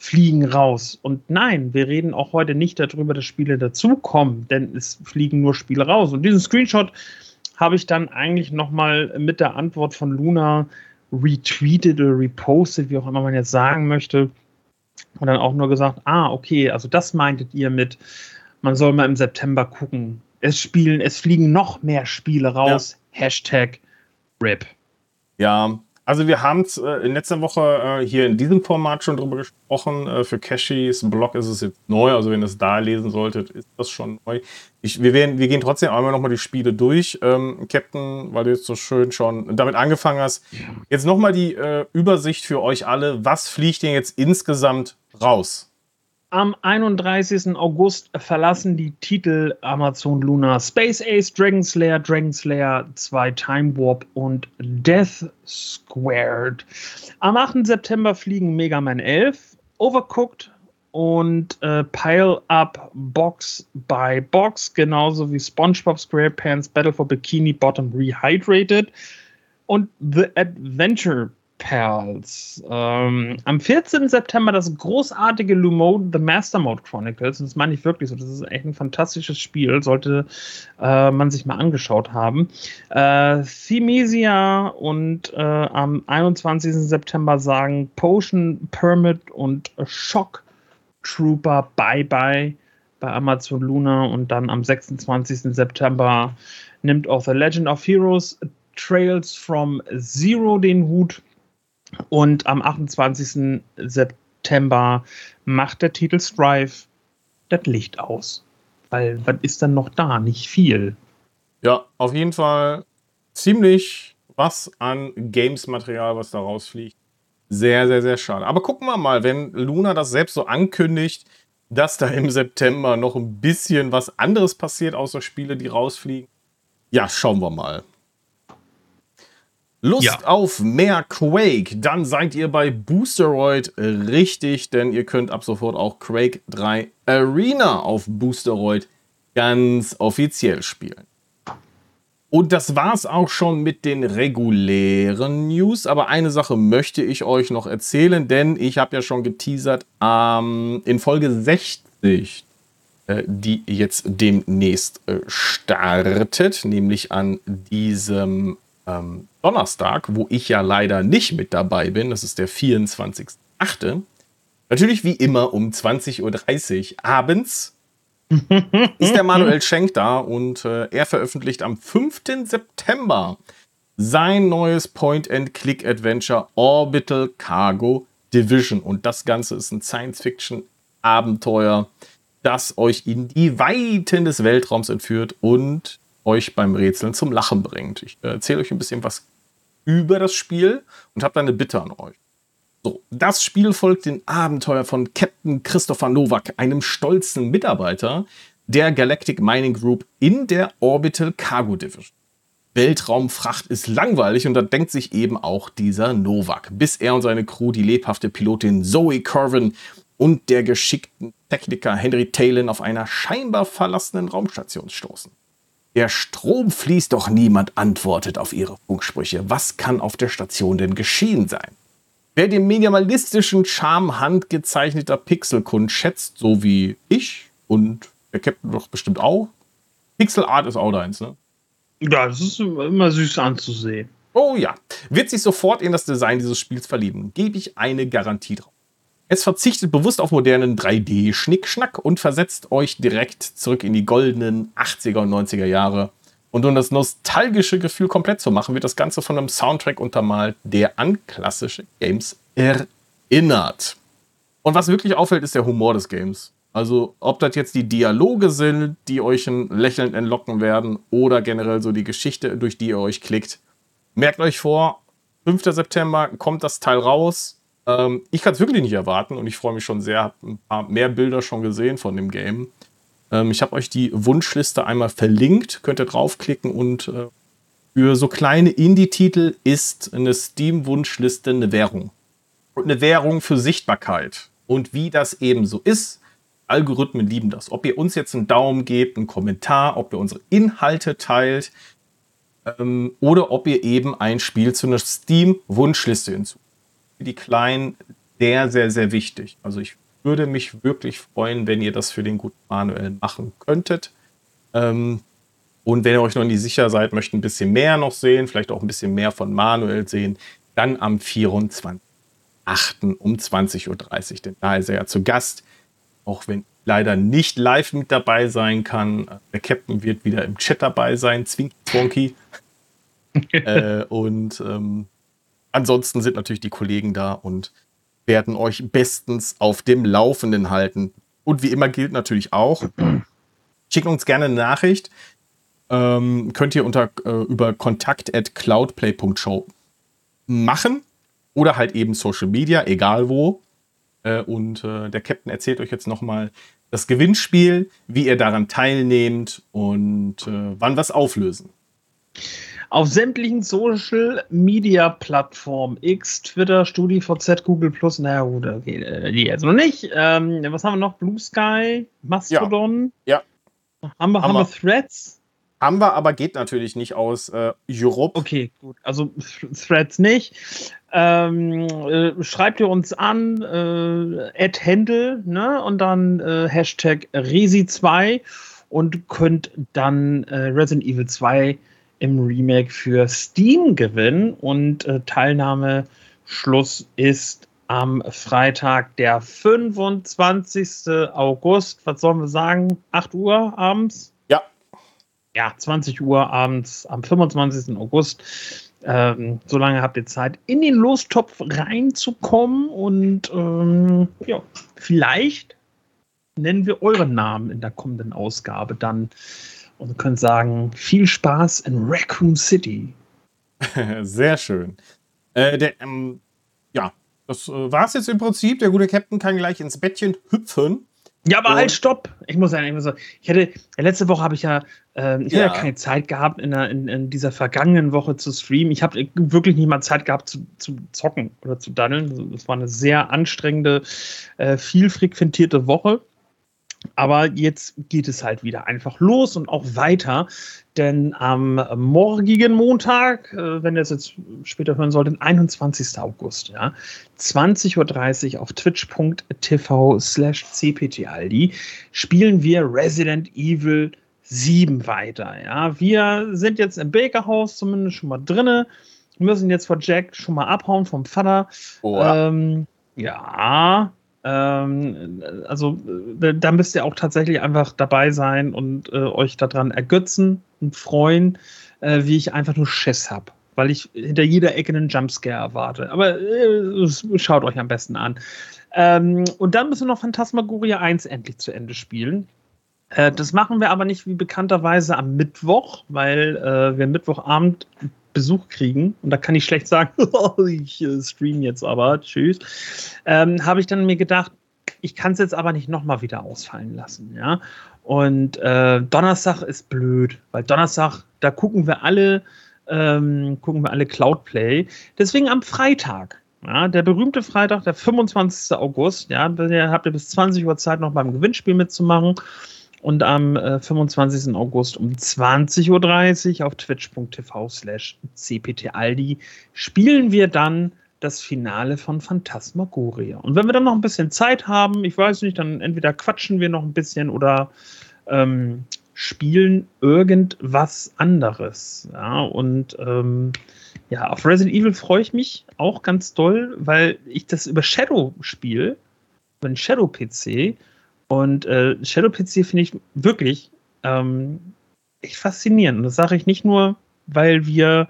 fliegen raus. Und nein, wir reden auch heute nicht darüber, dass Spiele dazukommen, denn es fliegen nur Spiele raus. Und diesen Screenshot habe ich dann eigentlich nochmal mit der Antwort von Luna retweetet oder repostet, wie auch immer man jetzt sagen möchte. Und dann auch nur gesagt, ah, okay, also das meintet ihr mit, man soll mal im September gucken. Es spielen, es fliegen noch mehr Spiele raus. Ja. Hashtag RIP. Ja, also wir haben es äh, in letzter Woche äh, hier in diesem Format schon drüber gesprochen. Äh, für Cashys Blog ist es jetzt neu, also wenn ihr es da lesen solltet, ist das schon neu. Ich, wir, werden, wir gehen trotzdem einmal nochmal die Spiele durch. Ähm, Captain, weil du jetzt so schön schon damit angefangen hast. Jetzt nochmal die äh, Übersicht für euch alle. Was fliegt denn jetzt insgesamt raus? Am 31. August verlassen die Titel Amazon Luna Space Ace, Dragon Slayer, Dragon Slayer 2 Time Warp und Death Squared. Am 8. September fliegen Mega Man 11, Overcooked und äh, Pile Up Box by Box, genauso wie SpongeBob SquarePants Battle for Bikini Bottom Rehydrated und The Adventure Pals. Ähm, am 14. September das großartige Lumode The Master Mode Chronicles. das meine ich wirklich so. Das ist echt ein fantastisches Spiel. Sollte äh, man sich mal angeschaut haben. Äh, Themesia und äh, am 21. September sagen Potion Permit und Shock Trooper Bye Bye bei Amazon Luna. Und dann am 26. September nimmt auch The Legend of Heroes Trails from Zero den Hut. Und am 28. September macht der Titel Strive das Licht aus. Weil was ist dann noch da? Nicht viel. Ja, auf jeden Fall ziemlich was an Games-Material, was da rausfliegt. Sehr, sehr, sehr schade. Aber gucken wir mal, wenn Luna das selbst so ankündigt, dass da im September noch ein bisschen was anderes passiert, außer Spiele, die rausfliegen. Ja, schauen wir mal. Lust ja. auf mehr Quake, dann seid ihr bei Boosteroid richtig, denn ihr könnt ab sofort auch Quake 3 Arena auf Boosteroid ganz offiziell spielen. Und das war's auch schon mit den regulären News. Aber eine Sache möchte ich euch noch erzählen, denn ich habe ja schon geteasert ähm, in Folge 60, äh, die jetzt demnächst äh, startet, nämlich an diesem ähm, Donnerstag, wo ich ja leider nicht mit dabei bin, das ist der 24.8., natürlich wie immer um 20.30 Uhr abends (laughs) ist der Manuel Schenk da und äh, er veröffentlicht am 5. September sein neues Point-and-Click-Adventure Orbital Cargo Division. Und das Ganze ist ein Science-Fiction-Abenteuer, das euch in die Weiten des Weltraums entführt und euch beim Rätseln zum Lachen bringt. Ich äh, erzähle euch ein bisschen was über das Spiel und habe da eine Bitte an euch. So, das Spiel folgt den Abenteuer von Captain Christopher Nowak, einem stolzen Mitarbeiter der Galactic Mining Group in der Orbital Cargo Division. Weltraumfracht ist langweilig und da denkt sich eben auch dieser Novak, bis er und seine Crew die lebhafte Pilotin Zoe Corvin und der geschickten Techniker Henry Talon auf einer scheinbar verlassenen Raumstation stoßen. Der Strom fließt, doch niemand antwortet auf ihre Funksprüche. Was kann auf der Station denn geschehen sein? Wer den minimalistischen Charme handgezeichneter Pixelkund schätzt, so wie ich und der Captain doch bestimmt auch, Pixel Art ist auch deins, ne? Ja, das ist immer süß anzusehen. Oh ja, wird sich sofort in das Design dieses Spiels verlieben, gebe ich eine Garantie drauf. Es verzichtet bewusst auf modernen 3D-Schnickschnack und versetzt euch direkt zurück in die goldenen 80er und 90er Jahre. Und um das nostalgische Gefühl komplett zu machen, wird das Ganze von einem Soundtrack untermalt, der an klassische Games erinnert. Und was wirklich auffällt, ist der Humor des Games. Also, ob das jetzt die Dialoge sind, die euch ein Lächeln entlocken werden, oder generell so die Geschichte, durch die ihr euch klickt. Merkt euch vor, 5. September kommt das Teil raus. Ähm, ich kann es wirklich nicht erwarten und ich freue mich schon sehr. Habe ein paar mehr Bilder schon gesehen von dem Game. Ähm, ich habe euch die Wunschliste einmal verlinkt, könnt ihr draufklicken und äh, für so kleine Indie-Titel ist eine Steam-Wunschliste eine Währung. Und eine Währung für Sichtbarkeit. Und wie das eben so ist, Algorithmen lieben das. Ob ihr uns jetzt einen Daumen gebt, einen Kommentar, ob ihr unsere Inhalte teilt ähm, oder ob ihr eben ein Spiel zu einer Steam-Wunschliste hinzufügt für die Kleinen sehr, sehr, sehr wichtig. Also ich würde mich wirklich freuen, wenn ihr das für den guten Manuel machen könntet. Ähm, und wenn ihr euch noch nicht sicher seid, möchtet ein bisschen mehr noch sehen, vielleicht auch ein bisschen mehr von Manuel sehen, dann am 24.8. um 20.30 Uhr, denn da ist er ja zu Gast. Auch wenn leider nicht live mit dabei sein kann. Der Captain wird wieder im Chat dabei sein, Zwinky Zwonky. (laughs) äh, und ähm, Ansonsten sind natürlich die Kollegen da und werden euch bestens auf dem Laufenden halten. Und wie immer gilt natürlich auch, (clears throat) schickt uns gerne eine Nachricht. Ähm, könnt ihr unter, äh, über kontakt at cloudplay.show machen oder halt eben Social Media, egal wo. Äh, und äh, der Captain erzählt euch jetzt nochmal das Gewinnspiel, wie ihr daran teilnehmt und äh, wann was auflösen auf sämtlichen Social Media Plattformen, X, Twitter, StudiVZ, Google Plus, naja gut, okay, äh, die jetzt noch nicht. Ähm, was haben wir noch? Blue Sky, Mastodon. Ja. ja. Haben, wir, haben, wir Threads? Haben wir, aber geht natürlich nicht aus äh, Europe. Okay, gut. Also Threads nicht. Ähm, äh, schreibt ihr uns an, äh, Handle, ne? Und dann äh, Hashtag Resi2 und könnt dann äh, Resident Evil 2 im Remake für Steam gewinnen und äh, Teilnahmeschluss ist am Freitag, der 25. August. Was sollen wir sagen? 8 Uhr abends? Ja. Ja, 20 Uhr abends am 25. August. Ähm, so lange habt ihr Zeit, in den Lostopf reinzukommen und ähm, ja, vielleicht nennen wir euren Namen in der kommenden Ausgabe dann und können sagen, viel Spaß in Raccoon City. (laughs) Sehr schön. Äh, der, ähm, ja, das äh, war es jetzt im Prinzip. Der gute Captain kann gleich ins Bettchen hüpfen. Ja, aber halt, stopp! Ich muss sagen, ich, muss sagen, ich hatte, letzte Woche habe ich ja, äh, ich ja. hatte ja keine Zeit gehabt, in, der, in, in, dieser vergangenen Woche zu streamen. Ich habe wirklich nicht mal Zeit gehabt zu, zu zocken oder zu daddeln. Das war eine sehr anstrengende, äh, viel frequentierte Woche. Aber jetzt geht es halt wieder einfach los und auch weiter. Denn am morgigen Montag, äh, wenn ihr es jetzt später hören solltet, 21. August, ja, 20.30 Uhr auf twitch.tv slash cptaldi spielen wir Resident Evil 7 weiter. Ja, wir sind jetzt im Bakerhaus zumindest schon mal drinne, müssen jetzt vor Jack schon mal abhauen vom Vater. Oh. Ähm, ja, ähm, also äh, da müsst ihr auch tatsächlich einfach dabei sein und äh, euch daran ergötzen und freuen, äh, wie ich einfach nur Schiss habe. Weil ich hinter jeder Ecke einen Jumpscare erwarte. Aber äh, schaut euch am besten an. Ähm, und dann müssen wir noch Phantasmagoria 1 endlich zu Ende spielen. Äh, das machen wir aber nicht wie bekannterweise am Mittwoch, weil äh, wir Mittwochabend Besuch kriegen, und da kann ich schlecht sagen, (laughs) ich äh, stream jetzt aber, tschüss, ähm, habe ich dann mir gedacht, Ich kann es jetzt aber nicht nochmal wieder ausfallen lassen, ja. Und äh, Donnerstag ist blöd, weil Donnerstag, da gucken wir alle, ähm, gucken wir alle Cloudplay. Deswegen am Freitag, ja, der berühmte Freitag, der 25. August, ja, habt ihr bis 20 Uhr Zeit noch beim Gewinnspiel mitzumachen. Und am äh, 25. August um 20.30 Uhr auf twitch.tv slash cptaldi spielen wir dann das Finale von Phantasmagoria. Und wenn wir dann noch ein bisschen Zeit haben, ich weiß nicht, dann entweder quatschen wir noch ein bisschen oder ähm, spielen irgendwas anderes. Ja, und ähm, ja, auf Resident Evil freue ich mich auch ganz doll, weil ich das über Shadow spiele, über den Shadow PC und äh, Shadow PC finde ich wirklich ähm, echt faszinierend. Und das sage ich nicht nur, weil wir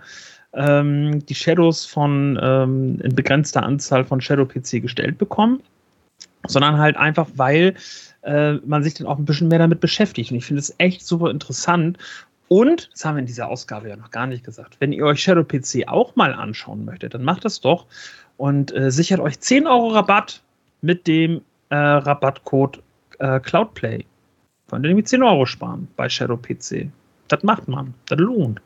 ähm, die Shadows von ähm, in begrenzter Anzahl von Shadow PC gestellt bekommen, sondern halt einfach, weil äh, man sich dann auch ein bisschen mehr damit beschäftigt. Und ich finde es echt super interessant. Und, das haben wir in dieser Ausgabe ja noch gar nicht gesagt, wenn ihr euch Shadow PC auch mal anschauen möchtet, dann macht das doch und äh, sichert euch 10 Euro Rabatt mit dem äh, Rabattcode äh, Cloudplay. Könnt ihr nämlich 10 Euro sparen bei Shadow PC. Das macht man. Das lohnt.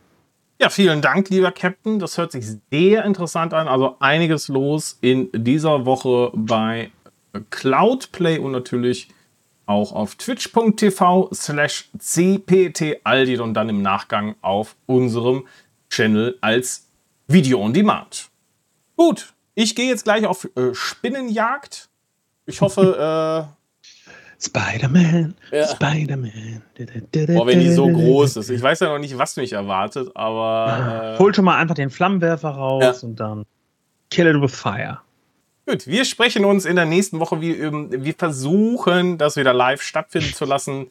Ja, vielen Dank, lieber Captain. Das hört sich sehr interessant an. Also einiges los in dieser Woche bei Cloudplay und natürlich auch auf twitch.tv slash cptaldi und dann im Nachgang auf unserem Channel als Video on Demand. Gut, ich gehe jetzt gleich auf äh, Spinnenjagd. Ich hoffe, (laughs) äh, Spider-Man, ja. Spider-Man. Boah, wenn die so groß ist. Ich weiß ja noch nicht, was mich erwartet, aber. Ja. Äh, Hol schon mal einfach den Flammenwerfer raus ja. und dann kill it with fire. Gut, wir sprechen uns in der nächsten Woche. Wir, wir versuchen, das wieder live stattfinden zu lassen.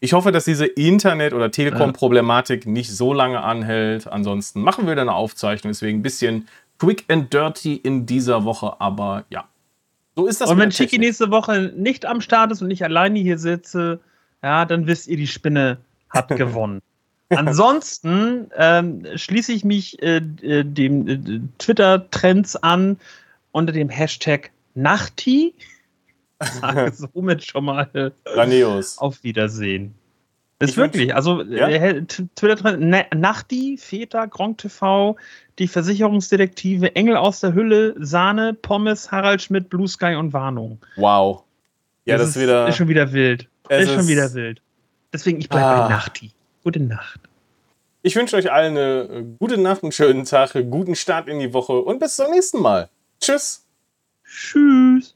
Ich hoffe, dass diese Internet- oder Telekom-Problematik nicht so lange anhält. Ansonsten machen wir dann eine Aufzeichnung. Deswegen ein bisschen quick and dirty in dieser Woche. Aber ja, so ist das. Und wenn Chiki nächste Woche nicht am Start ist und ich alleine hier sitze, ja, dann wisst ihr, die Spinne hat (laughs) gewonnen. Ansonsten ähm, schließe ich mich äh, äh dem äh, Twitter-Trends an unter dem Hashtag Nachti. (laughs) Sage somit schon mal Grandios. auf Wiedersehen. Ist wirklich, also ja? äh, Twitter Nachti, Feta, Gronk TV, die Versicherungsdetektive, Engel aus der Hülle, Sahne, Pommes, Harald Schmidt, Blue Sky und Warnung. Wow. Ja, das, das ist, wieder, ist schon wieder wild. Ist, ist schon wieder wild. Deswegen, ich bleibe ah. bei Nachti. Gute Nacht. Ich wünsche euch allen eine gute Nacht, einen schönen Tag, einen guten Start in die Woche und bis zum nächsten Mal. Tschüss. Tschüss.